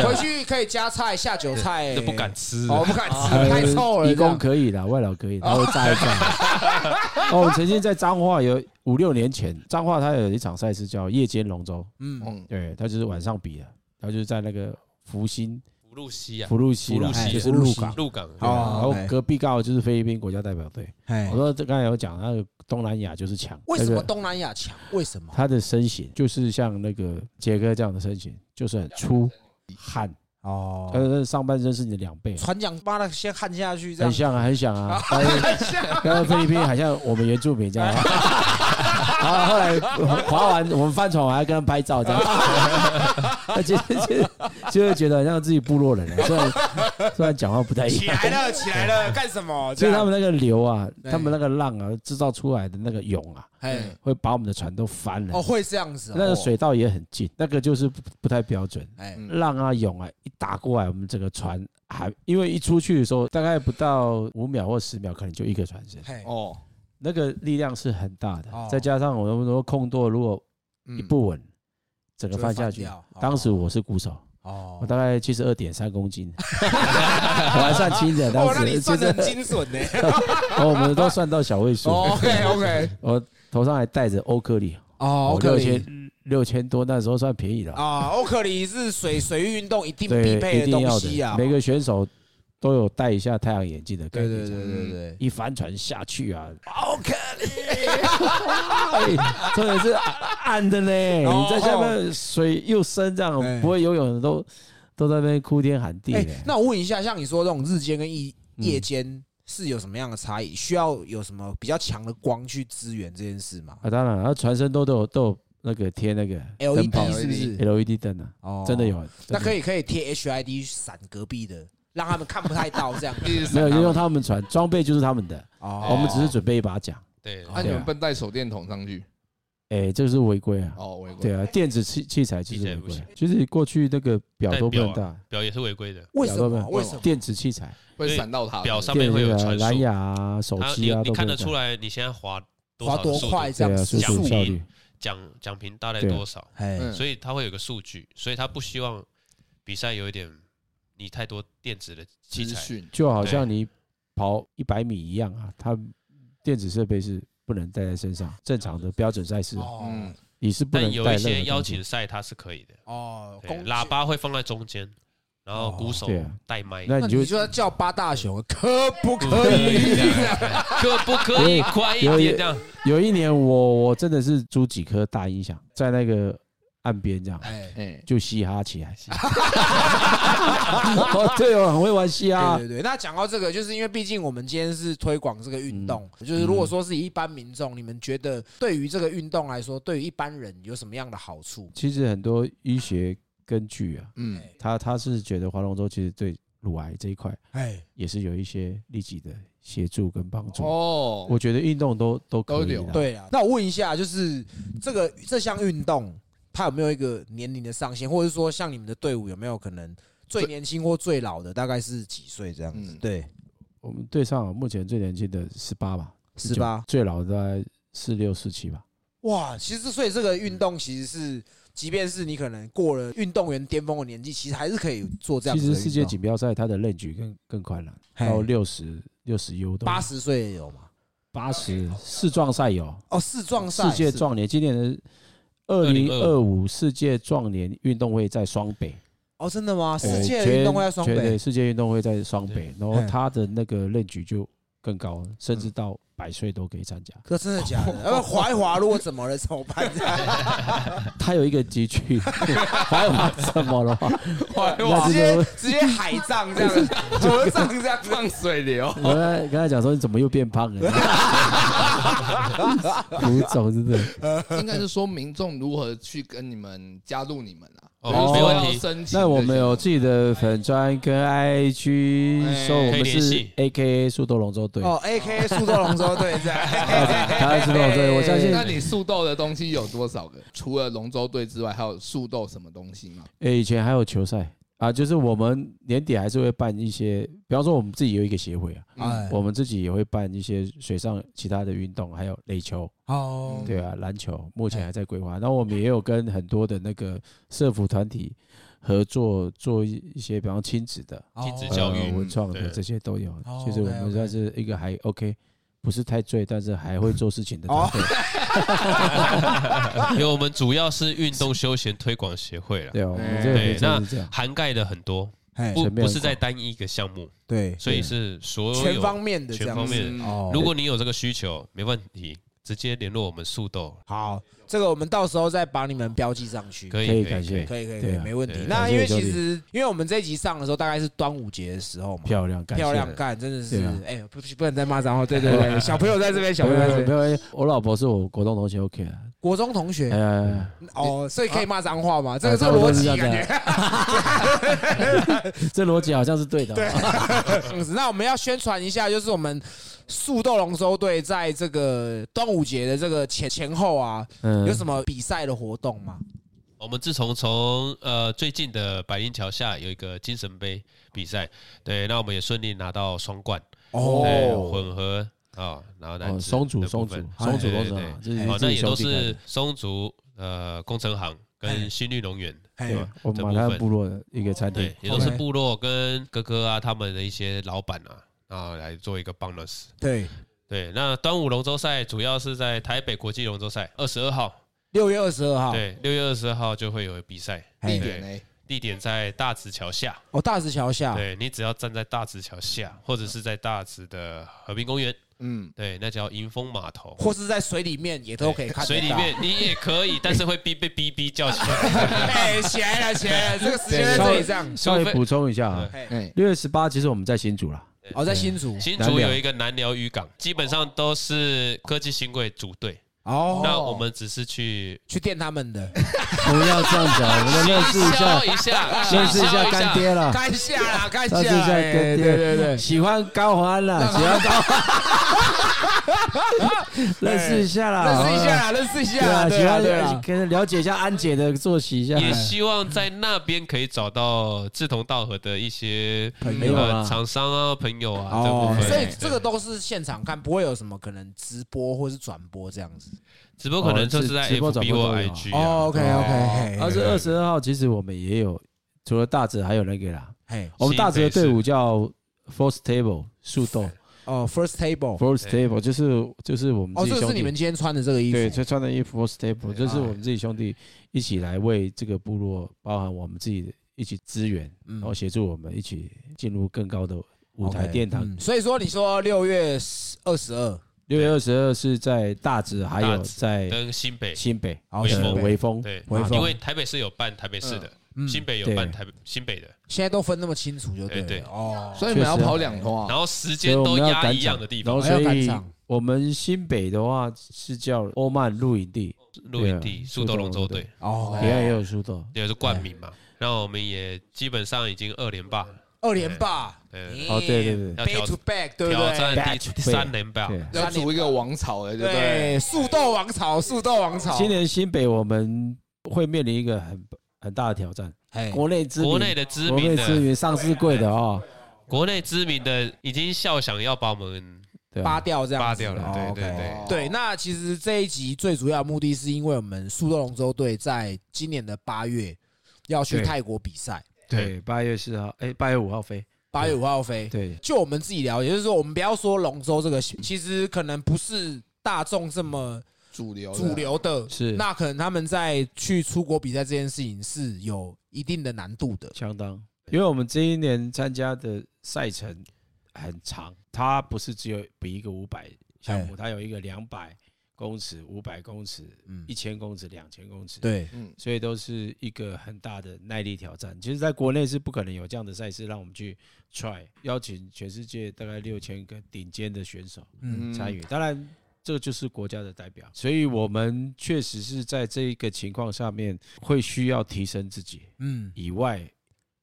回去可以加菜下酒菜，就不敢吃。哦，不敢吃，呃太臭了。义工可以啦，外劳可以，他会炸一炸。哦，我曾经在彰化有五六年前，彰化它有一场赛事叫夜间龙舟，嗯，嗯，对，它就是晚上比的，它就是在那个福星路西啊，福禄西啦，福禄西就是鹿港。鹿港哦然后隔壁刚好就是菲律宾国家代表队。哎我，说这刚才有讲那个东南亚就是强，为什么东南亚强？为什么？他的身形就是像那个杰哥这样的身形，就是很粗悍，哦，但是上半身是你的两倍，船长妈的先焊下去，这样很像啊，很像啊。但是刚刚菲律宾好像我们原住民这样，然后后来划完我们翻船，我还跟他拍照这样，就就就会觉得很像自己部落人了，虽然虽然讲话不太一样。起来了，起来了，干什么？就是他们那个流啊，他们那个浪啊，制造出来的那个涌啊，哎，会把我们的船都翻了。哦，。会这样子哦，那个水道也很近，那个就是不不太标准。哎，嗯。浪啊涌啊一打过来，我们整个船还因为一出去的时候，大概不到五秒或十秒，可能就一个船身，嘿，哦，那个力量是很大的哦。再加上我们说空舵如果嗯。一不稳，整个翻下去。当时我是鼓手，哦我，大概七十二点三公斤，我还算轻的。当时算的就是很精准呢。哦我们都算到小位数。OK OK，我头上还戴着欧克里，哦六千六千多，那时候算便宜了。啊，欧克里是水水域运动一定对，必备的一定要东西啊。每个选手都有戴一下太阳眼镜的概念。对对对对对，一帆船下去啊，好可怜，真的是暗的呢。哦你在下面水又深，这样哎不会游泳的都都在那边哭天喊地哎。，那我问一下，像你说这种日间跟夜间是有什么样的差异？需要有什么比较强的光去支援这件事吗啊，当然，然后船身都都有都有那个贴那个？LED 是不是？LED 灯啊，哦真的。有。以，那可以可以贴 HID 闪隔壁的，让他们看不太到这样。没有就用他。们船装备就是他们的，哦我们只是准备一把桨。对，那你们不能带手电筒上去？哎，这个是违规啊。哦，违规。对啊，电子器器材就是违规器材不行。就是过去那个表都不能表也是违规的，为什么？为什么？电子器材，会闪到它。表上面会有传输蓝牙啊、手它机啊，你你看得出来你现在滑滑多快这样对啊，速速度效率。奖奖评大概多少，所以他会有个数据，所以他不希望比赛有一点你太多电子的器材，资讯。就好像你跑一百米一样啊，它电子设备是不能带在身上。正常的标准赛事，哦。嗯，你是不能但有带任何一些邀请赛它是可以的，哦，对喇叭会放在中间，然后鼓手对啊。带麦，那你就那你就要叫八大雄，可不可以？可不可以？快一有点这样？有一年我我真的是租几颗大音响在那个岸边这样。哎，哎，就嘻哈起来。哦，对哦，很会玩嘻哈。对。对对，那讲到这个，就是因为毕竟我们今天是推广这个运动，嗯。就是如果说是以一般民众，你们觉得对于这个运动来说，对于一般人有什么样的好处？其实很多医学根据啊，嗯，他他是觉得划龙舟其实对乳癌这一块哎，也是有一些立即的协助跟帮助。哦，我觉得运动都都可以都有。啦。对啊，那我问一下，就是这个这项运动，它有没有一个年龄的上限，或者是说像你们的队伍有没有可能最年轻或最老的大概是几岁这样子？嗯对，我们队上目前最年轻的十八吧，十八最老的大概四六四七吧。哇，其实所以这个运动其实是，即便是你可能过了运动员巅峰的年纪，其实还是可以做这样其。实世界锦标赛它的任举更更宽了，嘿到六十六十 U 都八十岁也有嘛？八十世壮赛有哦，世壮赛世界壮年，今年的二零二五世界壮年运动会在双北，哦，真的吗？世呃界的运动会在双北世界运动会在双北，然后他的那个任举就更高，甚至到百岁都可以参加。可真的假的？要不滑一滑，如果怎么了怎么办？他有一个集聚，还有什么了？怀华直接直接海葬这样，河葬这样子。放水流。我跟跟他讲说你怎么又变胖了？胡总真的，应该是说民众如何去跟你们加入你们啊？哦比如说没问题要申请那我们有自己的粉砖跟 IG，哎说我们是 AKA 速豆龙舟队。哦，AKA 速斗龙舟队这样。他是速豆龙舟队，我相信那你速豆的东西有多少个？除了龙舟队之外，还有速豆什么东西吗？诶，以前还有球赛啊，就是我们年底还是会办一些，比方说我们自己有一个协会啊，哎。我们自己也会办一些水上其他的运动，还有垒球，哦，对啊，篮球目前还在规划。那我们也有跟很多的那个社服团体合作，做一一些比方亲子的、亲子哦教育呃文创的对。这些都有哦。其实我 OK，OK 们算是一个还 OK，不是太醉，但是还会做事情的 哦。团队。因为我们主要是运动休闲推广协会了，对哦，我们这个对没错是这样。涵盖的很多，嘿不不是在单一一个项目，对，所以是所有全方面的这样子。全方面。如果你有这个需求，没问题，直接联络我们速豆，好，这个我们到时候再把你们标记上去。可以可以感谢可以可以没问题。那因为其实，因为我们这一集上的时候大概是端午节的时候嘛，漂亮，漂亮干，真的是哎，不不能再骂脏话，对对对，小朋友在这边，小朋友在这边，我老婆是我国中同学，OK 了。国中同学哎，哦，所以可以骂脏话吗？这个哎这逻辑感觉。这逻辑好像是对的。那我们要宣传一下，就是我们速斗龙舟队在这个端午节的这个前前后啊，嗯。有什么比赛的活动吗？我们自从从呃最近的百灵桥下有一个精神杯比赛，对，那我们也顺利拿到双冠，对，混合啊，然后男哦，子松竹的松竹松竹对对工程啊，这哎是哦，那也都是松竹呃工程行跟新绿农园，对，我这部马滩分。部落的一个餐厅。对，，也都是部落跟哥哥啊他们的一些老板啊，啊来做一个 bonus。对，对，那端午龙舟赛主要是在台北国际龙舟赛二十二号，六月二十二号，对，六月二十二号就会有比赛，地点呢？地点在大直桥下。哦，大直桥下，对你只要站在大直桥下，或者是在大直的和平公园，嗯，对，那叫迎风码头。或是在水里面也都可以看到。水里面你也可以，但是会逼被逼逼叫起来。哎，起来了，起来了，这个时间在这里这样。稍微补充一下啊，六月十八其实我们在新竹啦，哦，在新竹。新竹有一个南寮渔港，基本上都是科技新贵组队，哦，那我们只是去去电他们的，不要这样讲，我们认识一下消，一下，认识一下干爹了，干下啦，干下，认识一下哎干爹，对对对，喜欢高欢啦，喜欢高，认识一下啦，认识一下啦，认识一下啦，喜欢啊。可能了解一下安姐的作息一下，也希望在那边可以找到志同道合的一些朋友厂商啊、朋友啊这部哦，分。所以这个都是现场看，不会有什么可能直播或是转播这样子。直播可能就是在哦直播转 FB 或播 IG 哦啊。，OK OK，二十二十二号，其实我们也有，除了大直还有那个啦，嘿，我们大直的队伍叫 First Table 树洞。哦，First Table，，First Table 就是就是我们哦，自己兄弟这个是你们，今天穿的这个衣服，对，就穿的衣服 First Table，对就是我们自己兄弟一起来为这个部落，包含我们自己的一起支援，嗯。然后协助我们一起进入更高的舞台殿堂。嗯所以说，你说六月二十二，六月二十二是在大直，还有在跟新北。新北然后微风微风，对，微风。因为台北市有办台北市的，嗯。新北有办台北新北的，现在都分那么清楚就对对对。哦，所以你们要跑两趟啊。然后时间都压一样的地方。然后，还要所以我们新北的话是叫欧曼露营地，露营地树豆龙舟队，哦。也有树豆。也是冠名嘛。然后我们也基本上已经二连霸，二连霸，对，哦，对对对，，back to back，对不挑对？战第第三连霸。对。要组一个王朝了，对不对？对，树豆王朝，速豆王朝。今年新北我们会面临一个很很大的挑战，嘿，国内知名国内的知名的，内知名上市贵的哦，国内知名的已经笑想要把我们？扒掉这样扒掉了哦对对对对，那其实这一集最主要的目的是因为我们速豆龙舟队在今年的八月要去泰国比赛，对，八月四号，哎，八月五号飞，八月五号飞。对，就我们自己聊，也，就是说我们不要说龙舟这个，其实可能不是大众这么主流主流的，是。那可能他们在去出国比赛这件事情是有一定的难度的。相当，因为我们这一年参加的赛程很长，它不是只有比一个五百项目，它有一个两百公尺、五百公尺、嗯一，千公尺、两千公尺，，对，嗯，所以都是一个很大的耐力挑战。其实，在国内是不可能有这样的赛事让我们去 try，邀请全世界大概六千个顶尖的选手嗯，参与，当然。这个就是国家的代表，所以我们确实是在这一个情况下面会需要提升自己。嗯，以外，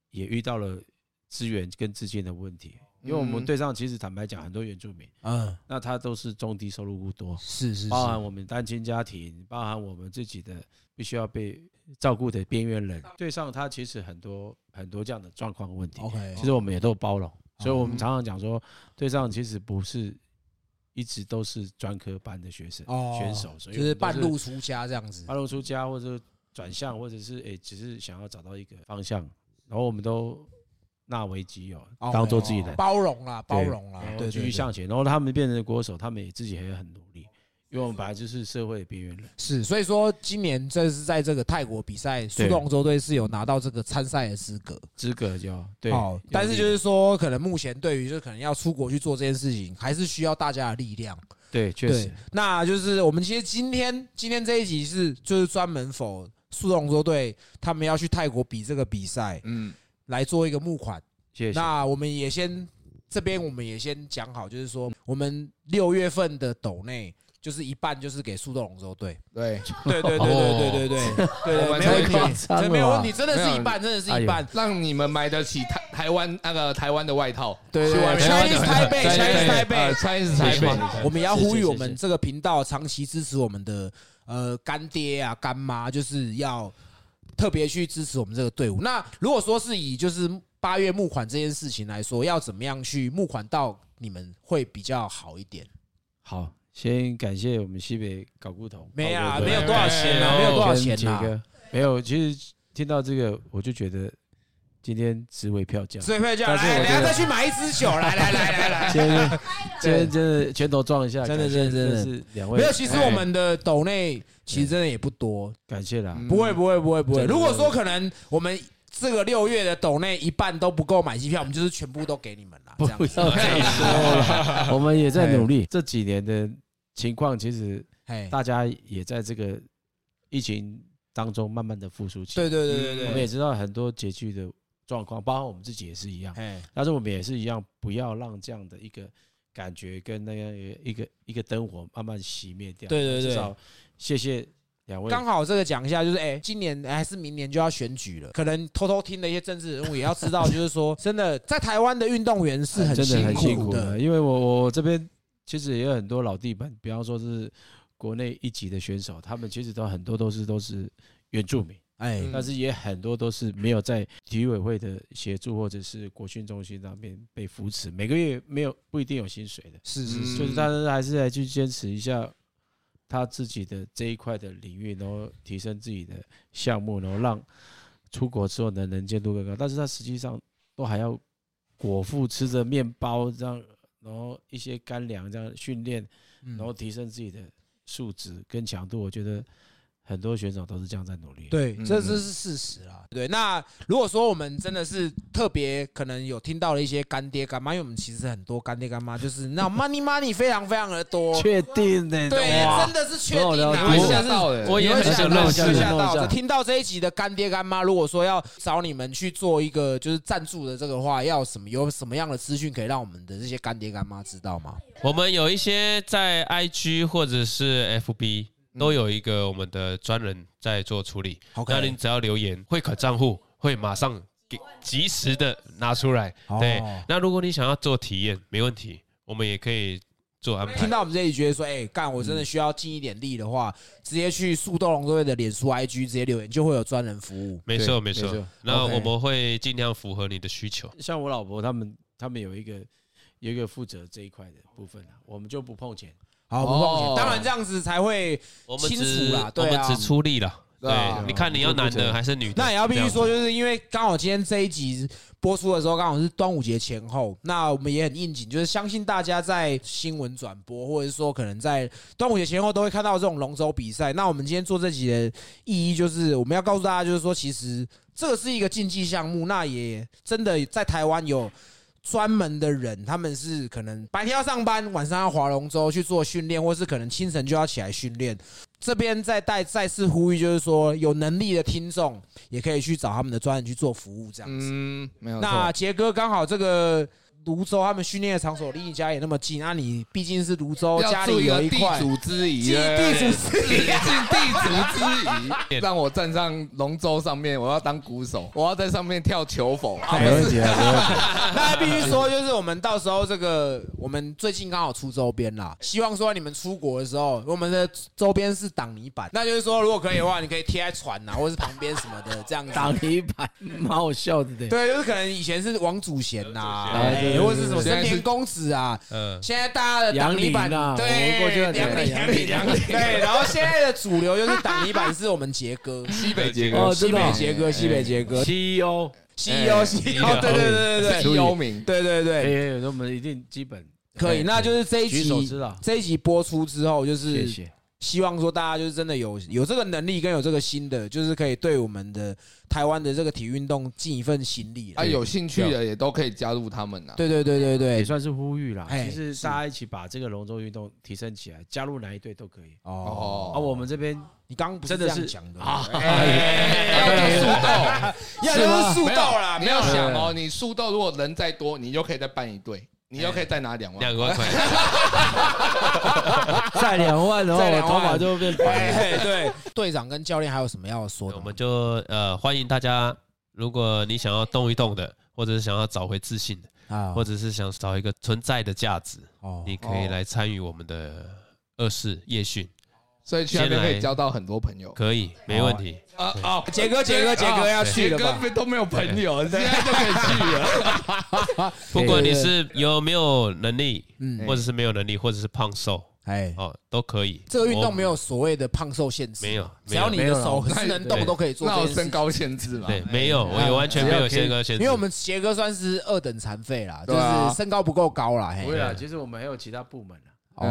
也遇到了资源跟资金的问题。因为我们嗯队上其实坦白讲，很多原住民，嗯，那他都是中低收入户多，是是是，包含我们单亲家庭，包含我们自己的必须要被照顾的边缘人。队上他其实很多很多这样的状况问题，OK，其实我们也都包容。所以我们嗯常常讲说，队上其实不是一直都是专科班的学生哦选手，所以就是半路出家这样子。半路出家，或者转向，或者是诶、只是想要找到一个方向，然后我们都纳为己有，哦当做自己的，包容啦，包容啦，对，继续向前。然后他们变成国手，他们也自己也很努力，因为我们本来就是社会的边缘人。是，所以说今年这是在这个泰国比赛，苏龙舟队是有拿到这个参赛的资格，资格就对。好，但是就是说，可能目前对于就可能要出国去做这件事情，还是需要大家的力量。对，确实。那就是我们其实今天今天这一集是就是专门否苏龙舟队他们要去泰国比这个比赛，嗯，来做一个募款。谢谢。那我们也先这边我们也先讲好，就是说我们六月份的斗内。就是一半就是给速斗龙舟队，对。对对对对对对对对，没问题，没有问题，真的是一半，真的是一半，让你们买得起台台湾那个台湾的外套，对对，Chinese Taipei，Chinese Taipei，Chinese Taipei，我们也要呼吁我们这个频道长期支持我们的呃干爹啊干妈，就是要特别去支持我们这个队伍。那如果说是以就是八月募款这件事情来说，要怎么样去募款到你们会比较好一点？好。先感谢我们西北搞不同，没啊，没有多少钱啊，没有多少钱啊，没有。其实听到这个，我就觉得今天值回票价，值回票价。来，等下再去买一支酒，来来来来来。今天今天真的拳头撞一下，真的真的真的是两位。没有，其实我们的斗内其实真的也不多，感谢啦。不会不会不会不会。如果说可能，我们这个六月的斗内一半都不够买机票，我们就是全部都给你们了。不要这样说，我们也在努力。这几年的。情况其实，大家也在这个疫情当中慢慢的复苏起来。对对对对对，我们也知道很多拮据的状况，包括我们自己也是一样。但是我们也是一样，不要让这样的一个感觉跟那样一个一个灯火慢慢熄灭掉。对对对，至少谢谢两位。刚好这个讲一下，就是哎，今年还是明年就要选举了，可能偷偷听的一些政治人物也要知道，就是说，真的在台湾的运动员是很辛苦的，因为我我这边。其实也有很多老地板，比方说是国内一级的选手，他们其实都很多都是都是原住民，哎，但是也很多都是没有在体育委会的协助或者是国训中心那边被扶持，每个月没有不一定有薪水的，是是是，就是但是还是来去坚持一下他自己的这一块的领域，然后提升自己的项目，然后让出国之后的能见度更高，但是他实际上都还要果腹吃着面包这样。然后一些干粮这样训练，然后提升自己的素质跟强度，我觉得。很多选手都是这样在努力，对，这这是事实啦。对，那如果说我们真的是特别可能有听到了一些干爹干妈，因为我们其实很多干爹干妈就是那 money money 非常非常的多，确定的，对，真的是确定的，会吓到的，我也很想到，吓到。听到这一集的干爹干妈，如果说要找你们去做一个就是赞助的这个话，要什么有什么样的资讯可以让我们的这些干爹干妈知道吗？我们有一些在 IG 或者是 FB。都有一个我们的专人在做处理，那您只要留言汇款账户，会马上给及时的拿出来。对，那如果你想要做体验，没问题，我们也可以做安排。听到我们这里觉得说，哎，干，我真的需要尽一点力的话，直接去速斗龙队的脸书 IG 直接留言，就会有专人服务。没错，没错。那我们会尽量符合你的需求。像我老婆他们，他们有一个有一个负责这一块的部分我们就不碰钱。好，不碰钱，当然这样子才会清楚啦。对啊，我们只出力了。对，你看你要男的还是女的？那也要必须说，就是因为刚好今天这一集播出的时候，刚好是端午节前后，那我们也很应景，就是相信大家在新闻转播，或者是说可能在端午节前后都会看到这种龙舟比赛。那我们今天做这集的意义，就是我们要告诉大家，就是说其实这个是一个竞技项目，那也真的在台湾有。专门的人，他们是可能白天要上班，晚上要划龙舟去做训练，或是可能清晨就要起来训练。这边再带再次呼吁，就是说有能力的听众也可以去找他们的专人去做服务，这样子。嗯，没有。那杰哥刚好这个。泸州他们训练的场所离你家也那么近，那你毕竟是泸州，家里有一块地主之谊，地主之谊，地主之谊，让我站上龙舟上面，我要当鼓手，我要在上面跳球否？没问题，那必须说，就是我们到时候这个，我们最近刚好出周边啦，希望说你们出国的时候，我们的周边是挡泥板，那就是说如果可以的话，你可以贴在船呐，或者是旁边什么的这样。挡泥板，蛮好笑的，对。对，就是可能以前是王祖贤呐。或者是什么森田公子啊？嗯，现在大家的挡泥板对，两里两里两里对，然后现在的主流就是挡泥板是我们杰哥，西北杰哥，西北杰哥，西北杰哥，CEO CEO CEO，对对对对对，出幽名，对对对，哎，我们一定基本。可以，那就是这一集这一集播出之后，就是。希望说大家就是真的有有这个能力跟有这个心的，就是可以对我们的台湾的这个体育运动尽一份心力啊，有兴趣的也都可以加入他们呐。对对对对对也，算是呼吁啦。哎其实大家一起把这个龙舟运动提升起来，加入哪一队都可以。哦，啊，我们这边你刚刚不是真的是这样讲的啊哎要就速斗，要就是速斗啦，你没有要想哦，你速斗如果人再多，你就可以再办一队，你就可以再拿两万。两万块，再两万，的话我再两万。头发就变白。对，队长跟教练还有什么要说的？我们就呃欢迎大家，如果你想要动一动的，或者是想要找回自信的，啊。或者是想找一个存在的价值，哦你可以来参与我们的二试夜训，所以去那边可以交到很多朋友。可以没问题。啊啊，杰哥杰哥杰哥要去了吧？杰哥都没有朋友，现在就可以去了。不管你是有没有能力，嗯或者是没有能力，或者是胖瘦哎，哦，都可以。这个运动没有所谓的胖瘦限制，没有只要你的手是能动都可以做那。有身高限制吗？对，没有，我也完全没有身高限制。因为我们杰哥算是二等残废啦，就是身高不够高啦。嘿不会啦，其实我们还有其他部门啊。哦，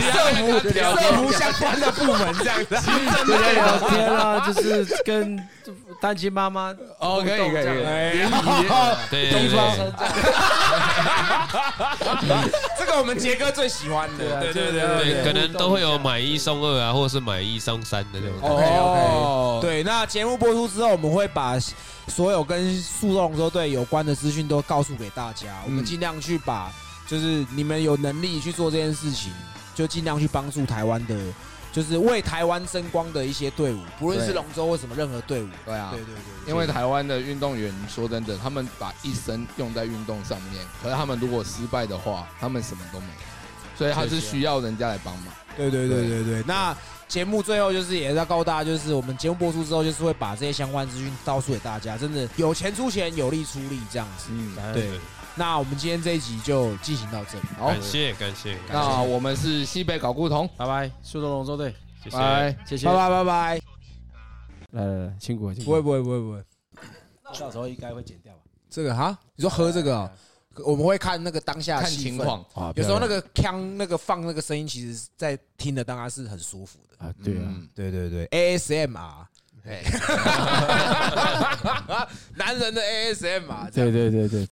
社服社服相关的部门这样子，大家聊天啊，就是跟单亲妈妈哦，可以可以可以。哎。对对东方对，这个我们杰哥最喜欢的，对对对对，可能都会有买一送二啊，或者是买一送三的那种。哦。对，那节目播出之后，我们会把所有跟速斗龙舟队有关的资讯都告诉给大家，我们尽量去把，就是你们有能力去做这件事情，就尽量去帮助台湾的，就是为台湾争光的一些队伍，不论是龙舟或什么任何队伍。对啊对，对对对，因为台湾的运动员说真的，他们把一生用在运动上面，可是他们如果失败的话，他们什么都没有，所以他是需要人家来帮忙。对对对对对，那。节目最后就是也是要告诉大家，就是我们节目播出之后，就是会把这些相关资讯告诉给大家，真的有钱出钱，有力出力这样子。嗯，对，那我们今天这一集就进行到这里。好感，谢感谢，那我们是西北搞故同，拜拜，速斗龙舟队，谢谢。拜。谢谢。拜拜拜拜。来来来，辛苦了，辛苦了。不会不会不会不会，到时候应该会剪掉吧？这个哈，你说喝这个哦，我们会看那个当下看气氛情况。啊有时候那个腔那个放那个声音，其实在听的当下是很舒服的。啊，对啊，嗯，对对对，ASMR，嘿 男人的 ASMR，对对对对。